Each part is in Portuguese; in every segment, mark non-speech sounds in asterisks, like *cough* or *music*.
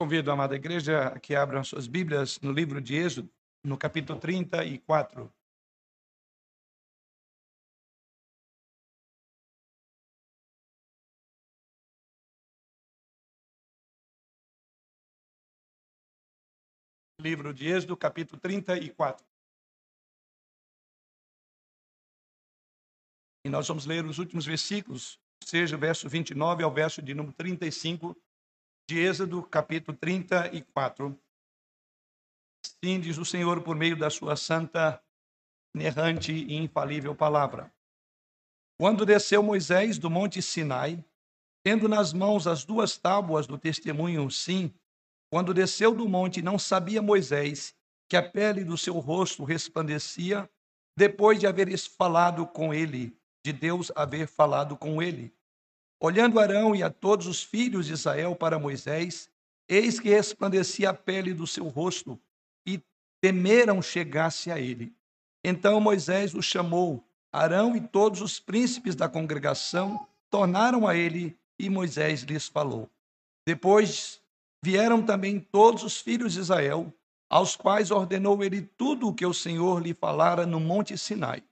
Convido a amada igreja a que abram suas Bíblias no livro de Êxodo, no capítulo 34. Livro de Êxodo, capítulo 34. E nós vamos ler os últimos versículos, seja o verso 29 ao verso de número 35 de Êxodo, capítulo 34. Sim, diz o Senhor por meio da sua santa, inerrante e infalível palavra. Quando desceu Moisés do monte Sinai, tendo nas mãos as duas tábuas do testemunho, sim, quando desceu do monte, não sabia Moisés que a pele do seu rosto resplandecia, depois de haver falado com ele, de Deus haver falado com ele. Olhando Arão e a todos os filhos de Israel para Moisés, eis que resplandecia a pele do seu rosto, e temeram chegasse a ele. Então Moisés o chamou. Arão e todos os príncipes da congregação tornaram a ele, e Moisés lhes falou. Depois vieram também todos os filhos de Israel, aos quais ordenou ele tudo o que o Senhor lhe falara no monte Sinai.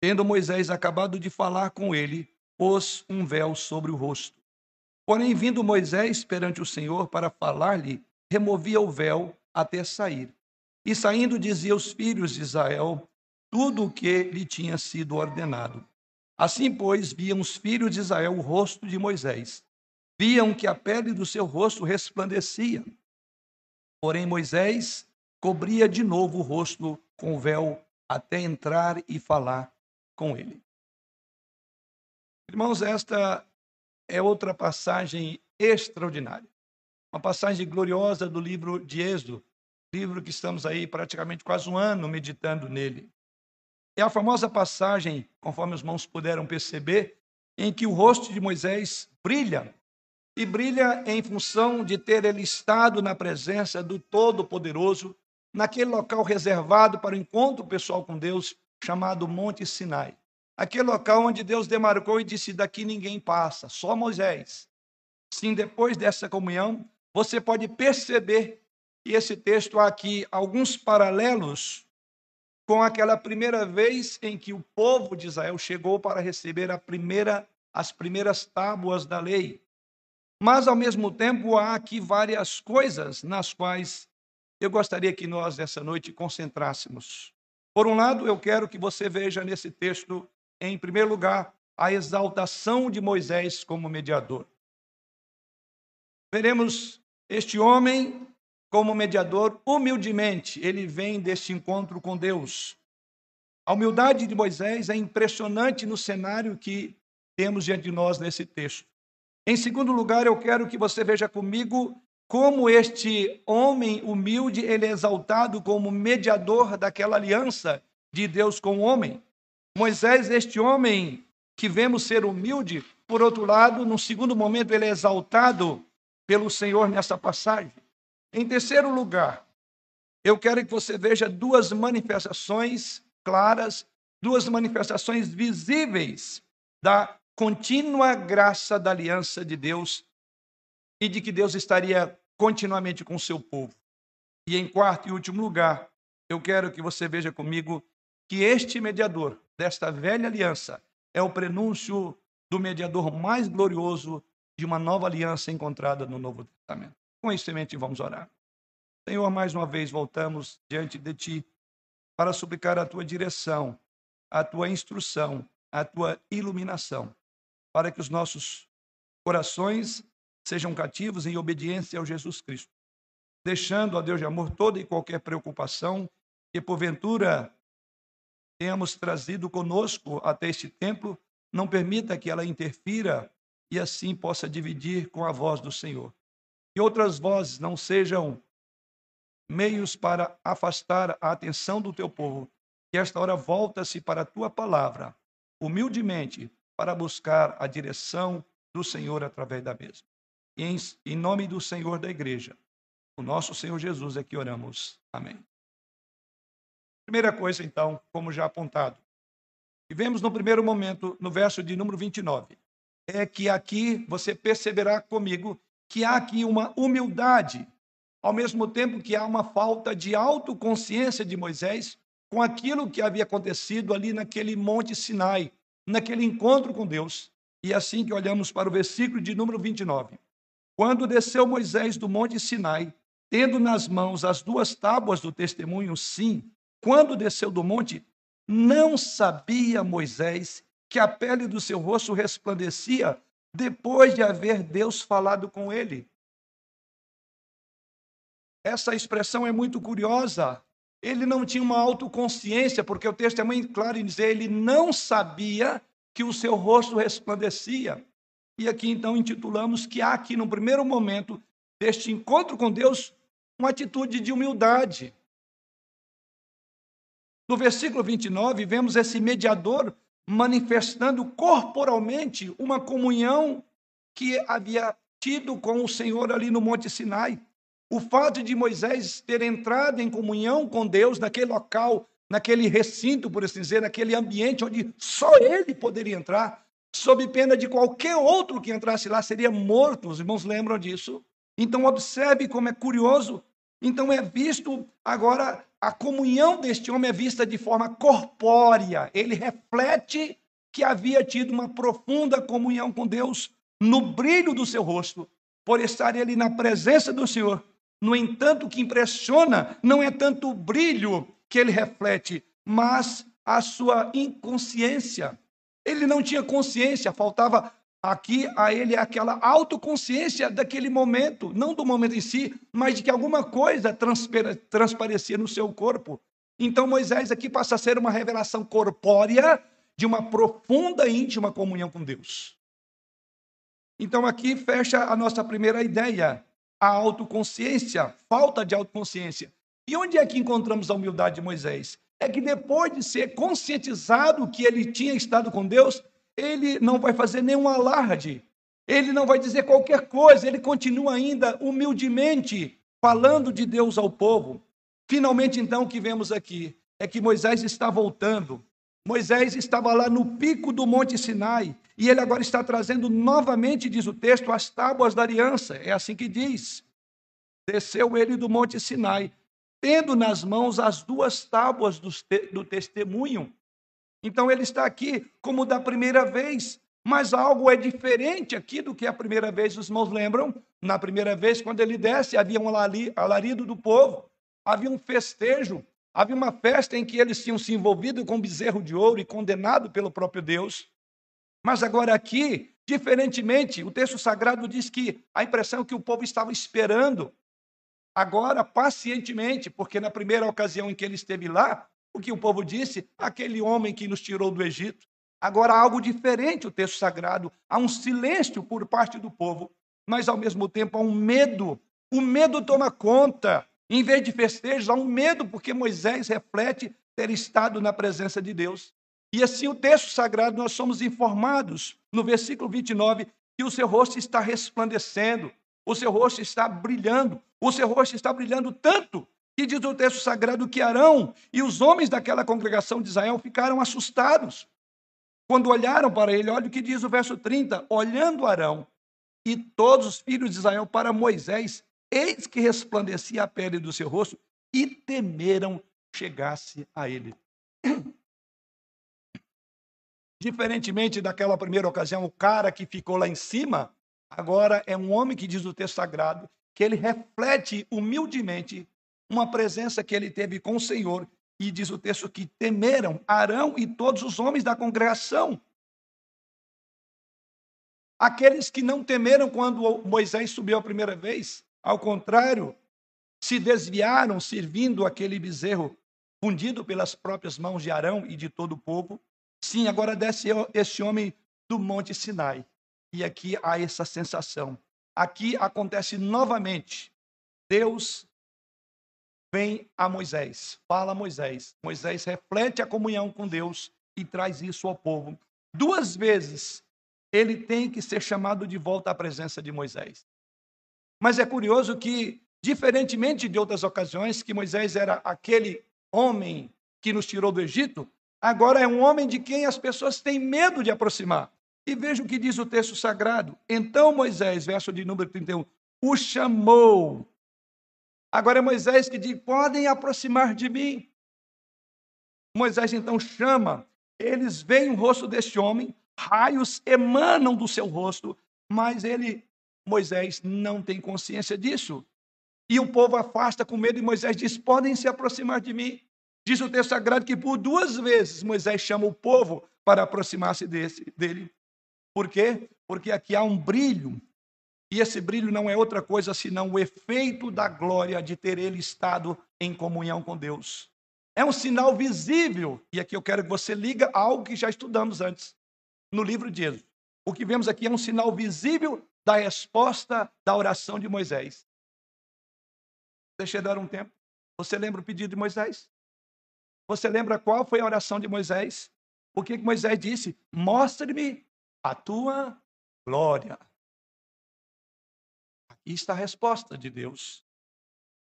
Tendo Moisés acabado de falar com ele, pôs um véu sobre o rosto. Porém, vindo Moisés perante o Senhor para falar-lhe, removia o véu até sair. E saindo, dizia aos filhos de Israel tudo o que lhe tinha sido ordenado. Assim, pois, viam os filhos de Israel o rosto de Moisés. Viam que a pele do seu rosto resplandecia. Porém, Moisés cobria de novo o rosto com o véu até entrar e falar com ele. Irmãos, esta é outra passagem extraordinária. Uma passagem gloriosa do livro de Êxodo, livro que estamos aí praticamente quase um ano meditando nele. É a famosa passagem, conforme os irmãos puderam perceber, em que o rosto de Moisés brilha. E brilha em função de ter ele estado na presença do Todo-Poderoso, naquele local reservado para o encontro pessoal com Deus, chamado Monte Sinai aquele local onde Deus demarcou e disse: daqui ninguém passa, só Moisés. Sim, depois dessa comunhão, você pode perceber que esse texto há aqui alguns paralelos com aquela primeira vez em que o povo de Israel chegou para receber primeira, as primeiras tábuas da lei. Mas, ao mesmo tempo, há aqui várias coisas nas quais eu gostaria que nós, essa noite, concentrássemos. Por um lado, eu quero que você veja nesse texto em primeiro lugar, a exaltação de Moisés como mediador. Veremos este homem como mediador humildemente, ele vem deste encontro com Deus. A humildade de Moisés é impressionante no cenário que temos diante de nós nesse texto. Em segundo lugar, eu quero que você veja comigo como este homem humilde ele é exaltado como mediador daquela aliança de Deus com o homem. Moisés, este homem que vemos ser humilde, por outro lado, no segundo momento, ele é exaltado pelo Senhor nessa passagem. Em terceiro lugar, eu quero que você veja duas manifestações claras, duas manifestações visíveis da contínua graça da aliança de Deus e de que Deus estaria continuamente com o seu povo. E em quarto e último lugar, eu quero que você veja comigo que este mediador, desta velha aliança é o prenúncio do mediador mais glorioso de uma nova aliança encontrada no Novo Testamento. Com isso, semente, vamos orar. Senhor, mais uma vez voltamos diante de Ti para suplicar a Tua direção, a Tua instrução, a Tua iluminação, para que os nossos corações sejam cativos em obediência ao Jesus Cristo, deixando a Deus de amor toda e qualquer preocupação que porventura tenhamos trazido conosco até este templo, não permita que ela interfira e assim possa dividir com a voz do Senhor. Que outras vozes não sejam meios para afastar a atenção do teu povo. Que esta hora volta-se para a tua palavra, humildemente, para buscar a direção do Senhor através da mesma. Em, em nome do Senhor da igreja, o nosso Senhor Jesus é que oramos. Amém. Primeira coisa, então, como já apontado, e vemos no primeiro momento, no verso de número 29, é que aqui você perceberá comigo que há aqui uma humildade ao mesmo tempo que há uma falta de autoconsciência de Moisés com aquilo que havia acontecido ali naquele Monte Sinai, naquele encontro com Deus. E assim que olhamos para o versículo de número 29. Quando desceu Moisés do Monte Sinai, tendo nas mãos as duas tábuas do testemunho, sim, quando desceu do monte, não sabia Moisés que a pele do seu rosto resplandecia depois de haver Deus falado com ele. Essa expressão é muito curiosa. Ele não tinha uma autoconsciência, porque o texto é muito claro em dizer ele não sabia que o seu rosto resplandecia. E aqui então intitulamos que há aqui no primeiro momento deste encontro com Deus uma atitude de humildade. No versículo 29, vemos esse mediador manifestando corporalmente uma comunhão que havia tido com o Senhor ali no Monte Sinai. O fato de Moisés ter entrado em comunhão com Deus naquele local, naquele recinto, por assim dizer, naquele ambiente onde só ele poderia entrar, sob pena de qualquer outro que entrasse lá seria morto. Os irmãos lembram disso? Então, observe como é curioso. Então, é visto agora a comunhão deste homem é vista de forma corpórea. Ele reflete que havia tido uma profunda comunhão com Deus no brilho do seu rosto, por estar ele na presença do Senhor. No entanto, o que impressiona não é tanto o brilho que ele reflete, mas a sua inconsciência. Ele não tinha consciência, faltava aqui a ele aquela autoconsciência daquele momento, não do momento em si, mas de que alguma coisa transparecia no seu corpo. Então Moisés aqui passa a ser uma revelação corpórea de uma profunda e íntima comunhão com Deus. Então aqui fecha a nossa primeira ideia a autoconsciência, falta de autoconsciência. E onde é que encontramos a humildade de Moisés? É que depois de ser conscientizado que ele tinha estado com Deus, ele não vai fazer nenhum alarde, ele não vai dizer qualquer coisa, ele continua ainda humildemente falando de Deus ao povo. Finalmente, então, o que vemos aqui é que Moisés está voltando. Moisés estava lá no pico do Monte Sinai, e ele agora está trazendo novamente, diz o texto, as tábuas da aliança. É assim que diz. Desceu ele do Monte Sinai, tendo nas mãos as duas tábuas do, do testemunho. Então ele está aqui como da primeira vez, mas algo é diferente aqui do que a primeira vez. Os irmãos lembram? Na primeira vez, quando ele desce, havia um alarido do povo, havia um festejo, havia uma festa em que eles tinham se envolvido com bezerro de ouro e condenado pelo próprio Deus. Mas agora aqui, diferentemente, o texto sagrado diz que a impressão é que o povo estava esperando, agora pacientemente, porque na primeira ocasião em que ele esteve lá, o que o povo disse, aquele homem que nos tirou do Egito. Agora há algo diferente o texto sagrado, há um silêncio por parte do povo, mas ao mesmo tempo há um medo. O medo toma conta. Em vez de festejos, há um medo, porque Moisés reflete ter estado na presença de Deus. E assim o texto sagrado nós somos informados no versículo 29 que o seu rosto está resplandecendo, o seu rosto está brilhando, o seu rosto está brilhando tanto que diz o texto sagrado que Arão e os homens daquela congregação de Israel ficaram assustados. Quando olharam para ele, olha o que diz o verso 30, olhando Arão e todos os filhos de Israel para Moisés, eis que resplandecia a pele do seu rosto e temeram chegasse a ele. *clears throat* Diferentemente daquela primeira ocasião, o cara que ficou lá em cima, agora é um homem que diz o texto sagrado, que ele reflete humildemente uma presença que ele teve com o Senhor. E diz o texto que temeram Arão e todos os homens da congregação. Aqueles que não temeram quando Moisés subiu a primeira vez, ao contrário, se desviaram servindo aquele bezerro fundido pelas próprias mãos de Arão e de todo o povo. Sim, agora desce este homem do Monte Sinai. E aqui há essa sensação. Aqui acontece novamente. Deus vem a Moisés, fala a Moisés. Moisés reflete a comunhão com Deus e traz isso ao povo. Duas vezes ele tem que ser chamado de volta à presença de Moisés. Mas é curioso que, diferentemente de outras ocasiões, que Moisés era aquele homem que nos tirou do Egito, Agora é um homem de quem as pessoas têm medo de aproximar. E veja o que diz o texto sagrado. Então Moisés, verso de número 31, o chamou Agora é Moisés que diz: podem aproximar de mim. Moisés então chama, eles veem o rosto deste homem, raios emanam do seu rosto, mas ele, Moisés, não tem consciência disso. E o povo afasta com medo, e Moisés diz: podem se aproximar de mim. Diz o texto sagrado que por duas vezes Moisés chama o povo para aproximar-se dele. Por quê? Porque aqui há um brilho, e esse brilho não é outra coisa senão o efeito da glória de ter ele estado em comunhão com Deus. É um sinal visível, e aqui eu quero que você liga algo que já estudamos antes, no livro de Êxodo. O que vemos aqui é um sinal visível da resposta da oração de Moisés. Deixa eu dar um tempo. Você lembra o pedido de Moisés? Você lembra qual foi a oração de Moisés? O que Moisés disse? Mostre-me a tua glória. Aqui está a resposta de Deus.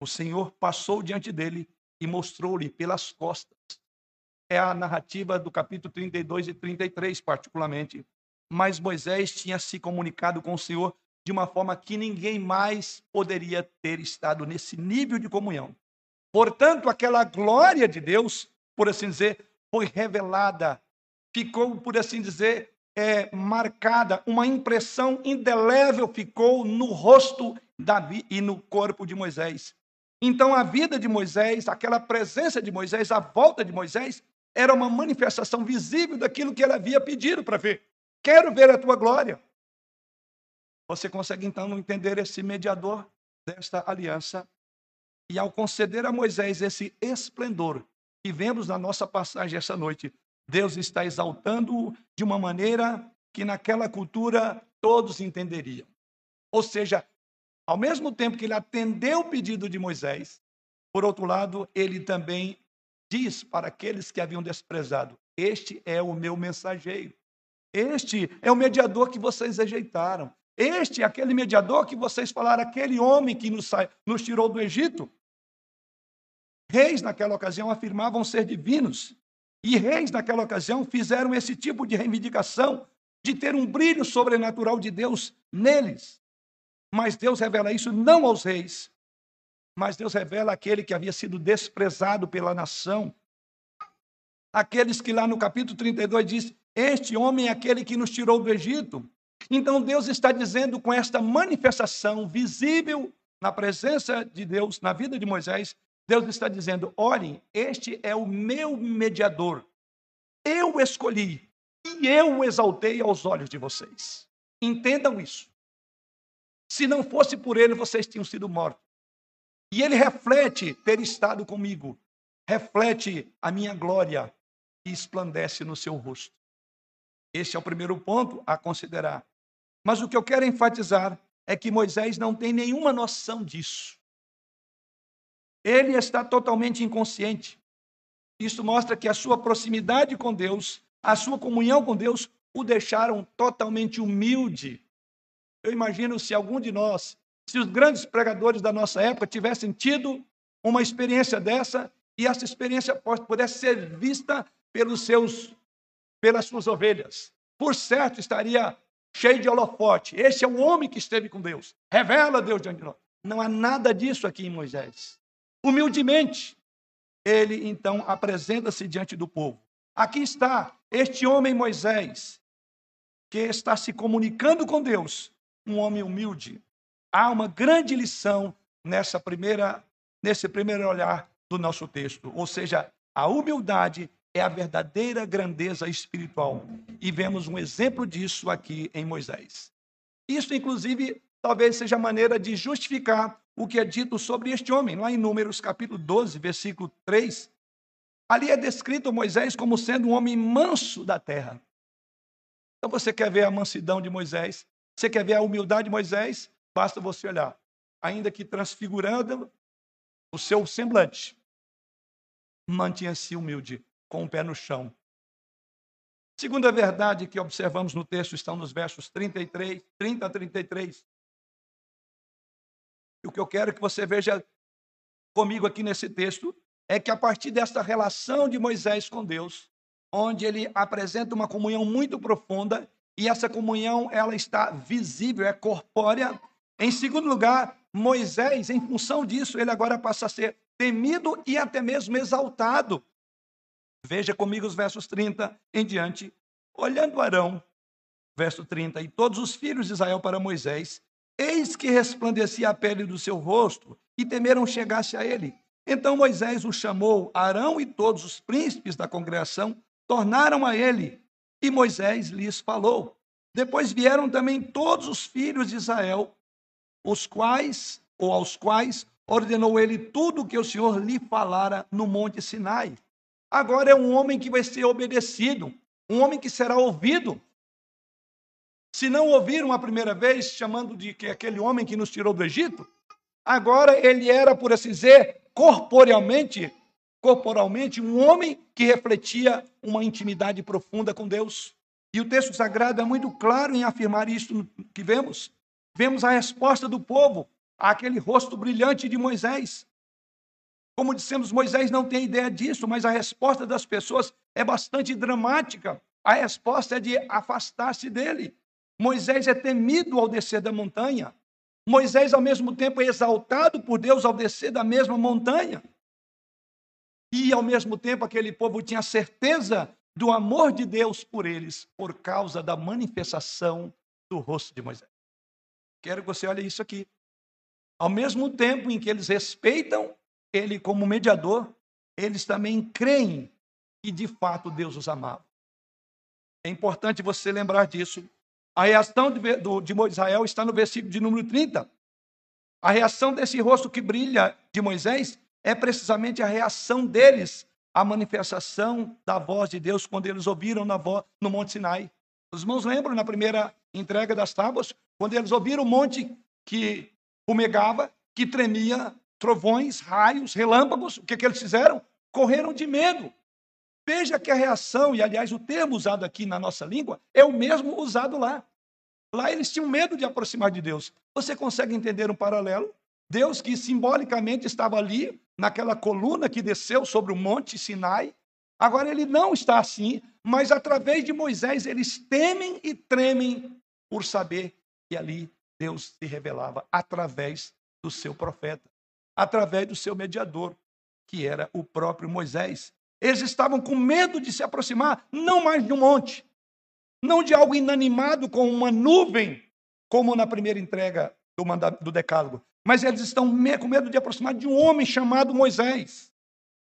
O Senhor passou diante dele e mostrou-lhe pelas costas. É a narrativa do capítulo 32 e 33, particularmente. Mas Moisés tinha se comunicado com o Senhor de uma forma que ninguém mais poderia ter estado nesse nível de comunhão. Portanto, aquela glória de Deus, por assim dizer, foi revelada, ficou, por assim dizer, é, marcada, uma impressão indelével ficou no rosto Davi e no corpo de Moisés. Então, a vida de Moisés, aquela presença de Moisés, a volta de Moisés, era uma manifestação visível daquilo que ele havia pedido para ver. Quero ver a tua glória. Você consegue então entender esse mediador desta aliança? E ao conceder a Moisés esse esplendor que vemos na nossa passagem essa noite, Deus está exaltando-o de uma maneira que naquela cultura todos entenderiam. Ou seja, ao mesmo tempo que ele atendeu o pedido de Moisés, por outro lado, ele também diz para aqueles que haviam desprezado: Este é o meu mensageiro. Este é o mediador que vocês rejeitaram. Este é aquele mediador que vocês falaram, aquele homem que nos, nos tirou do Egito. Reis, naquela ocasião, afirmavam ser divinos. E reis, naquela ocasião, fizeram esse tipo de reivindicação de ter um brilho sobrenatural de Deus neles. Mas Deus revela isso não aos reis, mas Deus revela aquele que havia sido desprezado pela nação. Aqueles que lá no capítulo 32 diz: Este homem é aquele que nos tirou do Egito. Então Deus está dizendo com esta manifestação visível na presença de Deus, na vida de Moisés, Deus está dizendo: olhem, este é o meu mediador. Eu escolhi e eu o exaltei aos olhos de vocês. Entendam isso. Se não fosse por ele, vocês tinham sido mortos. E ele reflete ter estado comigo, reflete a minha glória e esplandece no seu rosto. Este é o primeiro ponto a considerar. Mas o que eu quero enfatizar é que Moisés não tem nenhuma noção disso. Ele está totalmente inconsciente. Isso mostra que a sua proximidade com Deus, a sua comunhão com Deus, o deixaram totalmente humilde. Eu imagino se algum de nós, se os grandes pregadores da nossa época tivessem tido uma experiência dessa e essa experiência pudesse ser vista pelos seus, pelas suas ovelhas. Por certo, estaria cheio de holofote. Esse é o homem que esteve com Deus. Revela Deus diante de nós. Não há nada disso aqui em Moisés. Humildemente, ele então apresenta-se diante do povo. Aqui está este homem Moisés, que está se comunicando com Deus, um homem humilde. Há uma grande lição nessa primeira, nesse primeiro olhar do nosso texto, ou seja, a humildade é a verdadeira grandeza espiritual. E vemos um exemplo disso aqui em Moisés. Isso, inclusive, talvez seja a maneira de justificar o que é dito sobre este homem, lá em Números capítulo 12, versículo 3. Ali é descrito Moisés como sendo um homem manso da terra. Então você quer ver a mansidão de Moisés? Você quer ver a humildade de Moisés? Basta você olhar. Ainda que transfigurando o seu semblante, mantinha-se humilde, com o pé no chão. Segunda verdade que observamos no texto estão nos versos 33, 30 a 33. E o que eu quero que você veja comigo aqui nesse texto é que a partir desta relação de Moisés com Deus, onde ele apresenta uma comunhão muito profunda, e essa comunhão ela está visível, é corpórea, Em segundo lugar, Moisés, em função disso, ele agora passa a ser temido e até mesmo exaltado. Veja comigo os versos 30 em diante. Olhando Arão, verso 30, e todos os filhos de Israel para Moisés, eis que resplandecia a pele do seu rosto, e temeram chegasse a ele. Então Moisés o chamou, Arão e todos os príncipes da congregação tornaram a ele, e Moisés lhes falou. Depois vieram também todos os filhos de Israel, os quais, ou aos quais, ordenou ele tudo o que o Senhor lhe falara no monte Sinai. Agora é um homem que vai ser obedecido, um homem que será ouvido. Se não ouviram a primeira vez, chamando de que aquele homem que nos tirou do Egito, agora ele era, por assim dizer, corporealmente, corporalmente, um homem que refletia uma intimidade profunda com Deus. E o texto sagrado é muito claro em afirmar isso que vemos. Vemos a resposta do povo àquele rosto brilhante de Moisés. Como dissemos, Moisés não tem ideia disso, mas a resposta das pessoas é bastante dramática. A resposta é de afastar-se dele. Moisés é temido ao descer da montanha. Moisés, ao mesmo tempo, é exaltado por Deus ao descer da mesma montanha. E, ao mesmo tempo, aquele povo tinha certeza do amor de Deus por eles, por causa da manifestação do rosto de Moisés. Quero que você olhe isso aqui. Ao mesmo tempo em que eles respeitam ele, como mediador, eles também creem que de fato Deus os amava. É importante você lembrar disso. A reação de, do, de está no versículo de número 30. A reação desse rosto que brilha de Moisés é precisamente a reação deles à manifestação da voz de Deus quando eles ouviram voz, no Monte Sinai. Os irmãos lembram na primeira entrega das tábuas, quando eles ouviram o monte que fumegava, que tremia, trovões, raios, relâmpagos, o que, que eles fizeram? Correram de medo. Veja que a reação, e aliás o termo usado aqui na nossa língua, é o mesmo usado lá. Lá eles tinham medo de aproximar de Deus. Você consegue entender um paralelo? Deus que simbolicamente estava ali, naquela coluna que desceu sobre o monte Sinai, agora ele não está assim, mas através de Moisés eles temem e tremem por saber que ali Deus se revelava através do seu profeta através do seu mediador, que era o próprio Moisés. Eles estavam com medo de se aproximar, não mais de um monte, não de algo inanimado com uma nuvem, como na primeira entrega do, do Decálogo, mas eles estão com medo de aproximar de um homem chamado Moisés.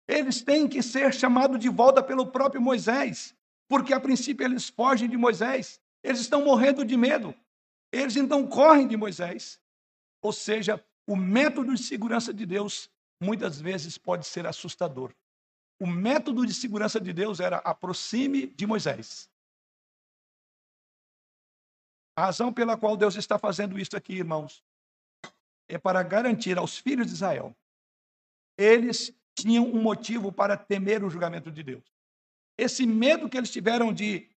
Eles têm que ser chamados de volta pelo próprio Moisés, porque a princípio eles fogem de Moisés, eles estão morrendo de medo. Eles então correm de Moisés. Ou seja, o método de segurança de Deus muitas vezes pode ser assustador. O método de segurança de Deus era aproxime de Moisés. A razão pela qual Deus está fazendo isso aqui, irmãos, é para garantir aos filhos de Israel. Eles tinham um motivo para temer o julgamento de Deus. Esse medo que eles tiveram de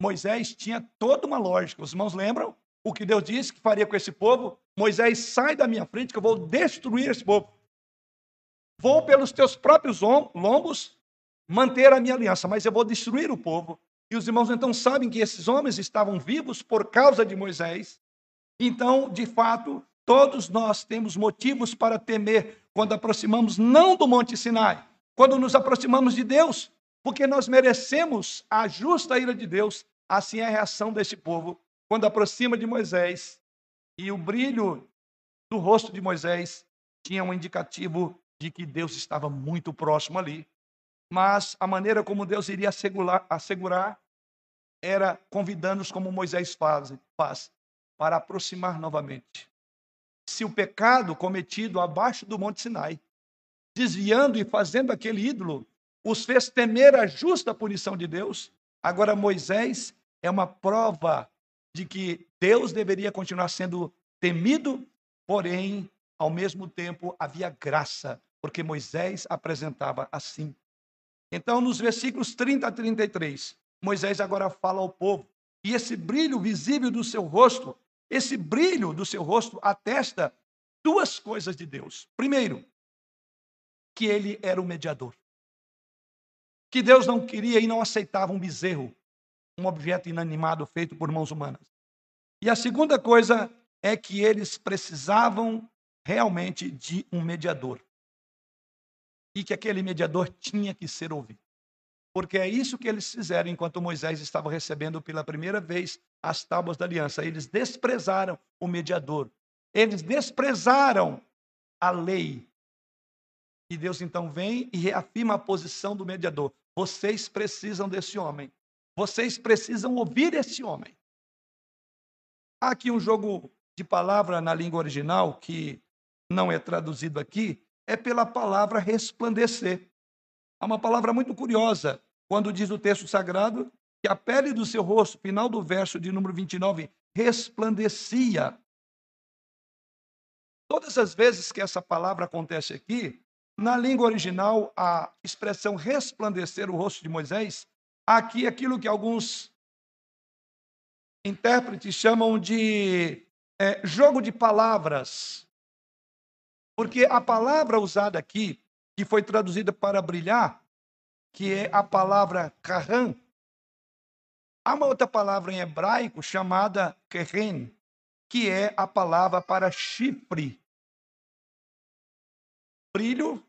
Moisés tinha toda uma lógica. Os irmãos lembram o que Deus disse que faria com esse povo? Moisés, sai da minha frente que eu vou destruir esse povo. Vou pelos teus próprios lombos manter a minha aliança, mas eu vou destruir o povo. E os irmãos então sabem que esses homens estavam vivos por causa de Moisés. Então, de fato, todos nós temos motivos para temer quando aproximamos não do Monte Sinai, quando nos aproximamos de Deus, porque nós merecemos a justa ira de Deus. Assim é a reação deste povo quando aproxima de Moisés e o brilho do rosto de Moisés tinha um indicativo de que Deus estava muito próximo ali. Mas a maneira como Deus iria assegurar, assegurar era convidando-nos, como Moisés faz, faz, para aproximar novamente. Se o pecado cometido abaixo do Monte Sinai, desviando e fazendo aquele ídolo, os fez temer a justa punição de Deus, agora Moisés é uma prova de que Deus deveria continuar sendo temido, porém, ao mesmo tempo, havia graça, porque Moisés apresentava assim. Então, nos versículos 30 a 33, Moisés agora fala ao povo, e esse brilho visível do seu rosto, esse brilho do seu rosto atesta duas coisas de Deus. Primeiro, que ele era o mediador. Que Deus não queria e não aceitava um bezerro, um objeto inanimado feito por mãos humanas. E a segunda coisa é que eles precisavam realmente de um mediador. E que aquele mediador tinha que ser ouvido. Porque é isso que eles fizeram enquanto Moisés estava recebendo pela primeira vez as tábuas da aliança. Eles desprezaram o mediador. Eles desprezaram a lei. E Deus então vem e reafirma a posição do mediador. Vocês precisam desse homem. Vocês precisam ouvir esse homem. Há aqui um jogo de palavra na língua original que não é traduzido aqui, é pela palavra resplandecer. Há uma palavra muito curiosa quando diz o texto sagrado que a pele do seu rosto, final do verso de número 29, resplandecia. Todas as vezes que essa palavra acontece aqui, na língua original, a expressão resplandecer o rosto de Moisés, aqui aquilo que alguns intérpretes chamam de é, jogo de palavras. Porque a palavra usada aqui, que foi traduzida para brilhar, que é a palavra kahan, há uma outra palavra em hebraico chamada keren, que é a palavra para chifre. Brilho,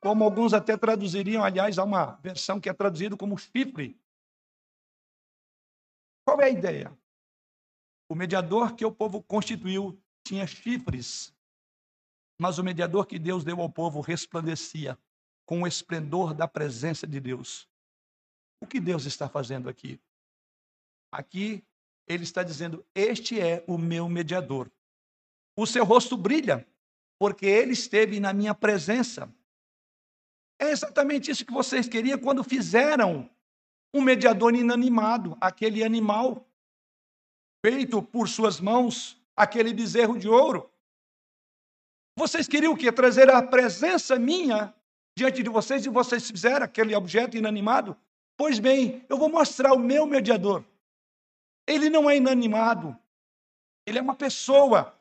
como alguns até traduziriam, aliás, há uma versão que é traduzido como chifre. Qual é a ideia? O mediador que o povo constituiu tinha chifres, mas o mediador que Deus deu ao povo resplandecia com o esplendor da presença de Deus. O que Deus está fazendo aqui? Aqui ele está dizendo: Este é o meu mediador. O seu rosto brilha, porque ele esteve na minha presença. É exatamente isso que vocês queriam quando fizeram um mediador inanimado, aquele animal feito por suas mãos, aquele bezerro de ouro. Vocês queriam o quê? Trazer a presença minha diante de vocês e vocês fizeram aquele objeto inanimado? Pois bem, eu vou mostrar o meu mediador. Ele não é inanimado, ele é uma pessoa.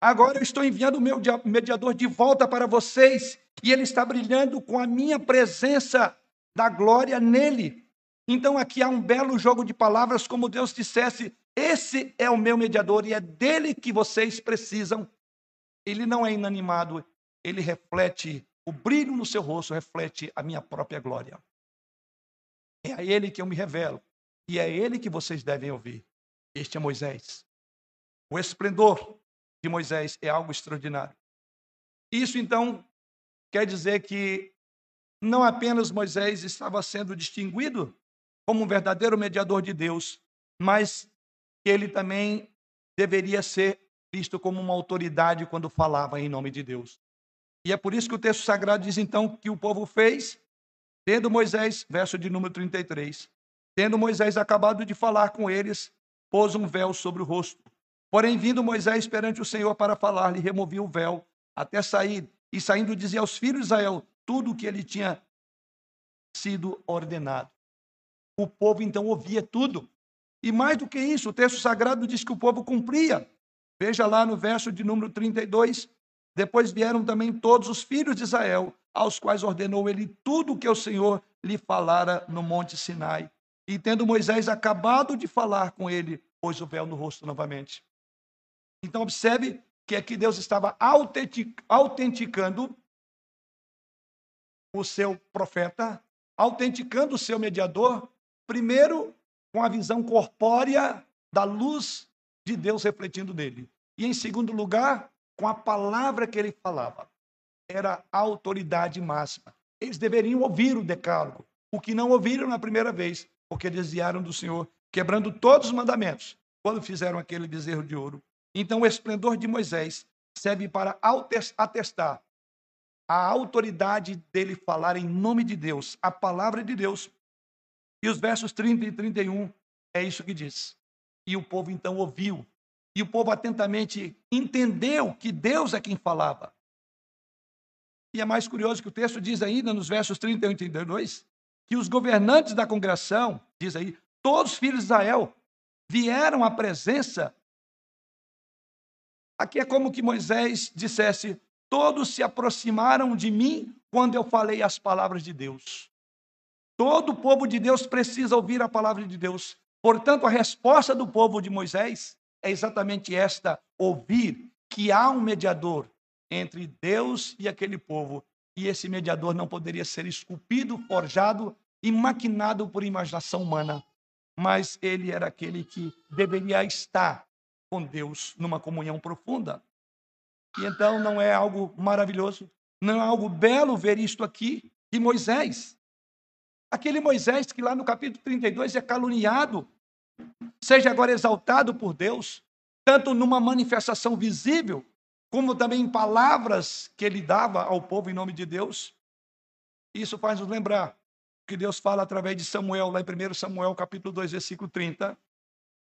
Agora eu estou enviando o meu mediador de volta para vocês e ele está brilhando com a minha presença da glória nele. Então aqui há um belo jogo de palavras, como Deus dissesse: esse é o meu mediador e é dele que vocês precisam. Ele não é inanimado, ele reflete o brilho no seu rosto, reflete a minha própria glória. É a ele que eu me revelo e é ele que vocês devem ouvir. Este é Moisés. O esplendor de Moisés é algo extraordinário. Isso então quer dizer que não apenas Moisés estava sendo distinguido como um verdadeiro mediador de Deus, mas que ele também deveria ser visto como uma autoridade quando falava em nome de Deus. E é por isso que o texto sagrado diz então que o povo fez, tendo Moisés, verso de número 33, tendo Moisés acabado de falar com eles, pôs um véu sobre o rosto. Porém, vindo Moisés perante o Senhor para falar-lhe, removia o véu até sair, e saindo dizia aos filhos de Israel tudo o que ele tinha sido ordenado. O povo então ouvia tudo. E mais do que isso, o texto sagrado diz que o povo cumpria. Veja lá no verso de número 32. Depois vieram também todos os filhos de Israel, aos quais ordenou ele tudo o que o Senhor lhe falara no monte Sinai. E tendo Moisés acabado de falar com ele, pôs o véu no rosto novamente. Então, observe que aqui Deus estava autenticando o seu profeta, autenticando o seu mediador, Primeiro, com a visão corpórea da luz de Deus refletindo nele. E em segundo lugar, com a palavra que ele falava. Era a autoridade máxima. Eles deveriam ouvir o decálogo, o que não ouviram na primeira vez, porque desviaram do Senhor, quebrando todos os mandamentos, quando fizeram aquele bezerro de ouro. Então, o esplendor de Moisés serve para atestar a autoridade dele falar em nome de Deus, a palavra de Deus, e os versos 30 e 31 é isso que diz. E o povo então ouviu. E o povo atentamente entendeu que Deus é quem falava. E é mais curioso que o texto diz ainda nos versos 31 e 32 que os governantes da congregação, diz aí, todos os filhos de Israel vieram à presença. Aqui é como que Moisés dissesse: todos se aproximaram de mim quando eu falei as palavras de Deus. Todo o povo de Deus precisa ouvir a palavra de Deus. Portanto, a resposta do povo de Moisés é exatamente esta: ouvir que há um mediador entre Deus e aquele povo, e esse mediador não poderia ser esculpido, forjado e maquinado por imaginação humana, mas ele era aquele que deveria estar com Deus numa comunhão profunda. E então não é algo maravilhoso, não é algo belo ver isto aqui, que Moisés, aquele Moisés que lá no capítulo 32 é caluniado, seja agora exaltado por Deus, tanto numa manifestação visível, como também em palavras que ele dava ao povo em nome de Deus. Isso faz nos lembrar que Deus fala através de Samuel, lá em 1 Samuel, capítulo 2, versículo 30,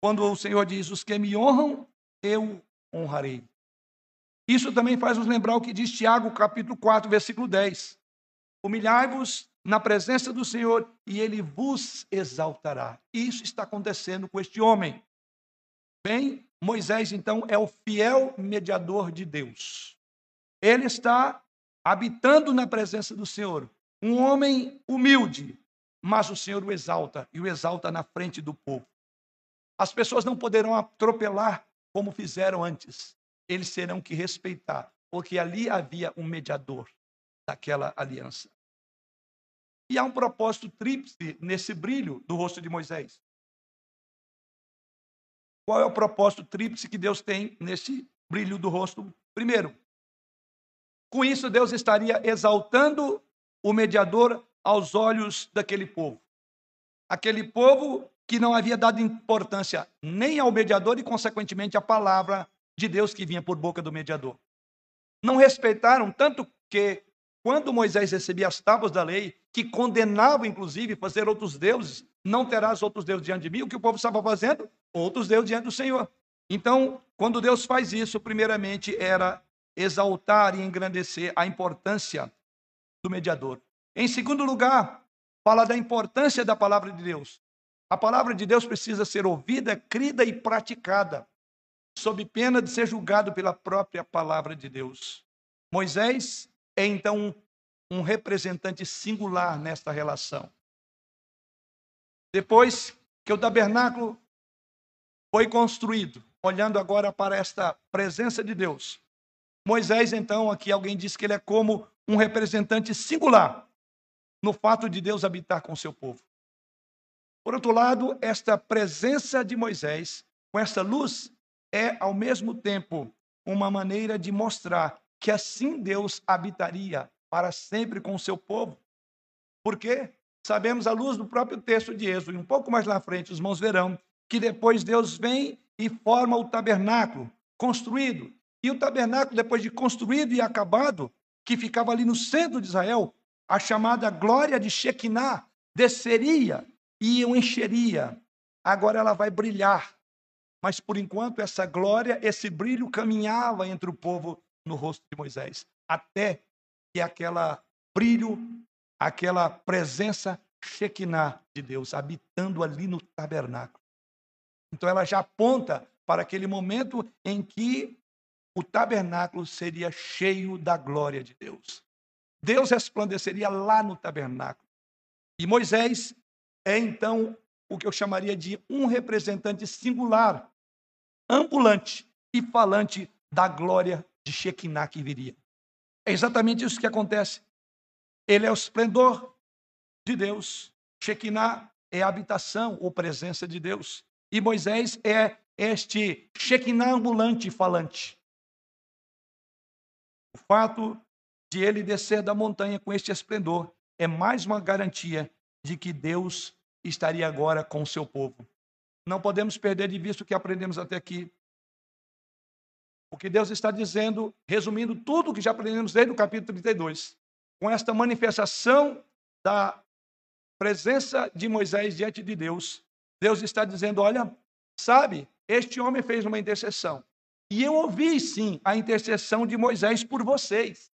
quando o Senhor diz: Os que me honram, eu honrarei. Isso também faz nos lembrar o que diz Tiago, capítulo 4, versículo 10. Humilhai-vos na presença do Senhor e ele vos exaltará. Isso está acontecendo com este homem. Bem, Moisés, então, é o fiel mediador de Deus. Ele está habitando na presença do Senhor. Um homem humilde, mas o Senhor o exalta e o exalta na frente do povo. As pessoas não poderão atropelar como fizeram antes. Eles terão que respeitar, porque ali havia um mediador daquela aliança. E há um propósito tríplice nesse brilho do rosto de Moisés. Qual é o propósito tríplice que Deus tem nesse brilho do rosto? Primeiro, com isso Deus estaria exaltando o mediador aos olhos daquele povo. Aquele povo que não havia dado importância nem ao mediador e, consequentemente, à palavra de Deus que vinha por boca do mediador. Não respeitaram tanto que, quando Moisés recebia as tábuas da lei, que condenavam, inclusive, fazer outros deuses, não terás outros deuses diante de mim, o que o povo estava fazendo? Outros deuses diante do Senhor. Então, quando Deus faz isso, primeiramente era exaltar e engrandecer a importância do mediador. Em segundo lugar, fala da importância da palavra de Deus. A palavra de Deus precisa ser ouvida, crida e praticada, sob pena de ser julgado pela própria palavra de Deus. Moisés é então um representante singular nesta relação. Depois que o tabernáculo foi construído, olhando agora para esta presença de Deus, Moisés, então, aqui alguém diz que ele é como um representante singular no fato de Deus habitar com o seu povo. Por outro lado, esta presença de Moisés, com essa luz, é ao mesmo tempo uma maneira de mostrar que assim Deus habitaria para sempre com o seu povo. Por quê? Sabemos à luz do próprio texto de Êxodo, e um pouco mais lá frente, os irmãos verão que depois Deus vem e forma o tabernáculo construído. E o tabernáculo, depois de construído e acabado, que ficava ali no centro de Israel, a chamada glória de Shekinah desceria e o encheria. Agora ela vai brilhar. Mas por enquanto essa glória, esse brilho caminhava entre o povo no rosto de Moisés, até que aquela brilho, aquela presença Shekinah de Deus habitando ali no tabernáculo. Então ela já aponta para aquele momento em que o tabernáculo seria cheio da glória de Deus. Deus resplandeceria lá no tabernáculo. E Moisés é então o que eu chamaria de um representante singular, ambulante e falante da glória de Shekinah que viria. É exatamente isso que acontece. Ele é o esplendor de Deus. Shekinah é a habitação ou presença de Deus. E Moisés é este Shekinah ambulante falante. O fato de ele descer da montanha com este esplendor é mais uma garantia de que Deus estaria agora com o seu povo. Não podemos perder de vista o que aprendemos até aqui. O que Deus está dizendo, resumindo tudo o que já aprendemos desde o capítulo 32, com esta manifestação da presença de Moisés diante de Deus, Deus está dizendo: olha, sabe, este homem fez uma intercessão. E eu ouvi sim a intercessão de Moisés por vocês.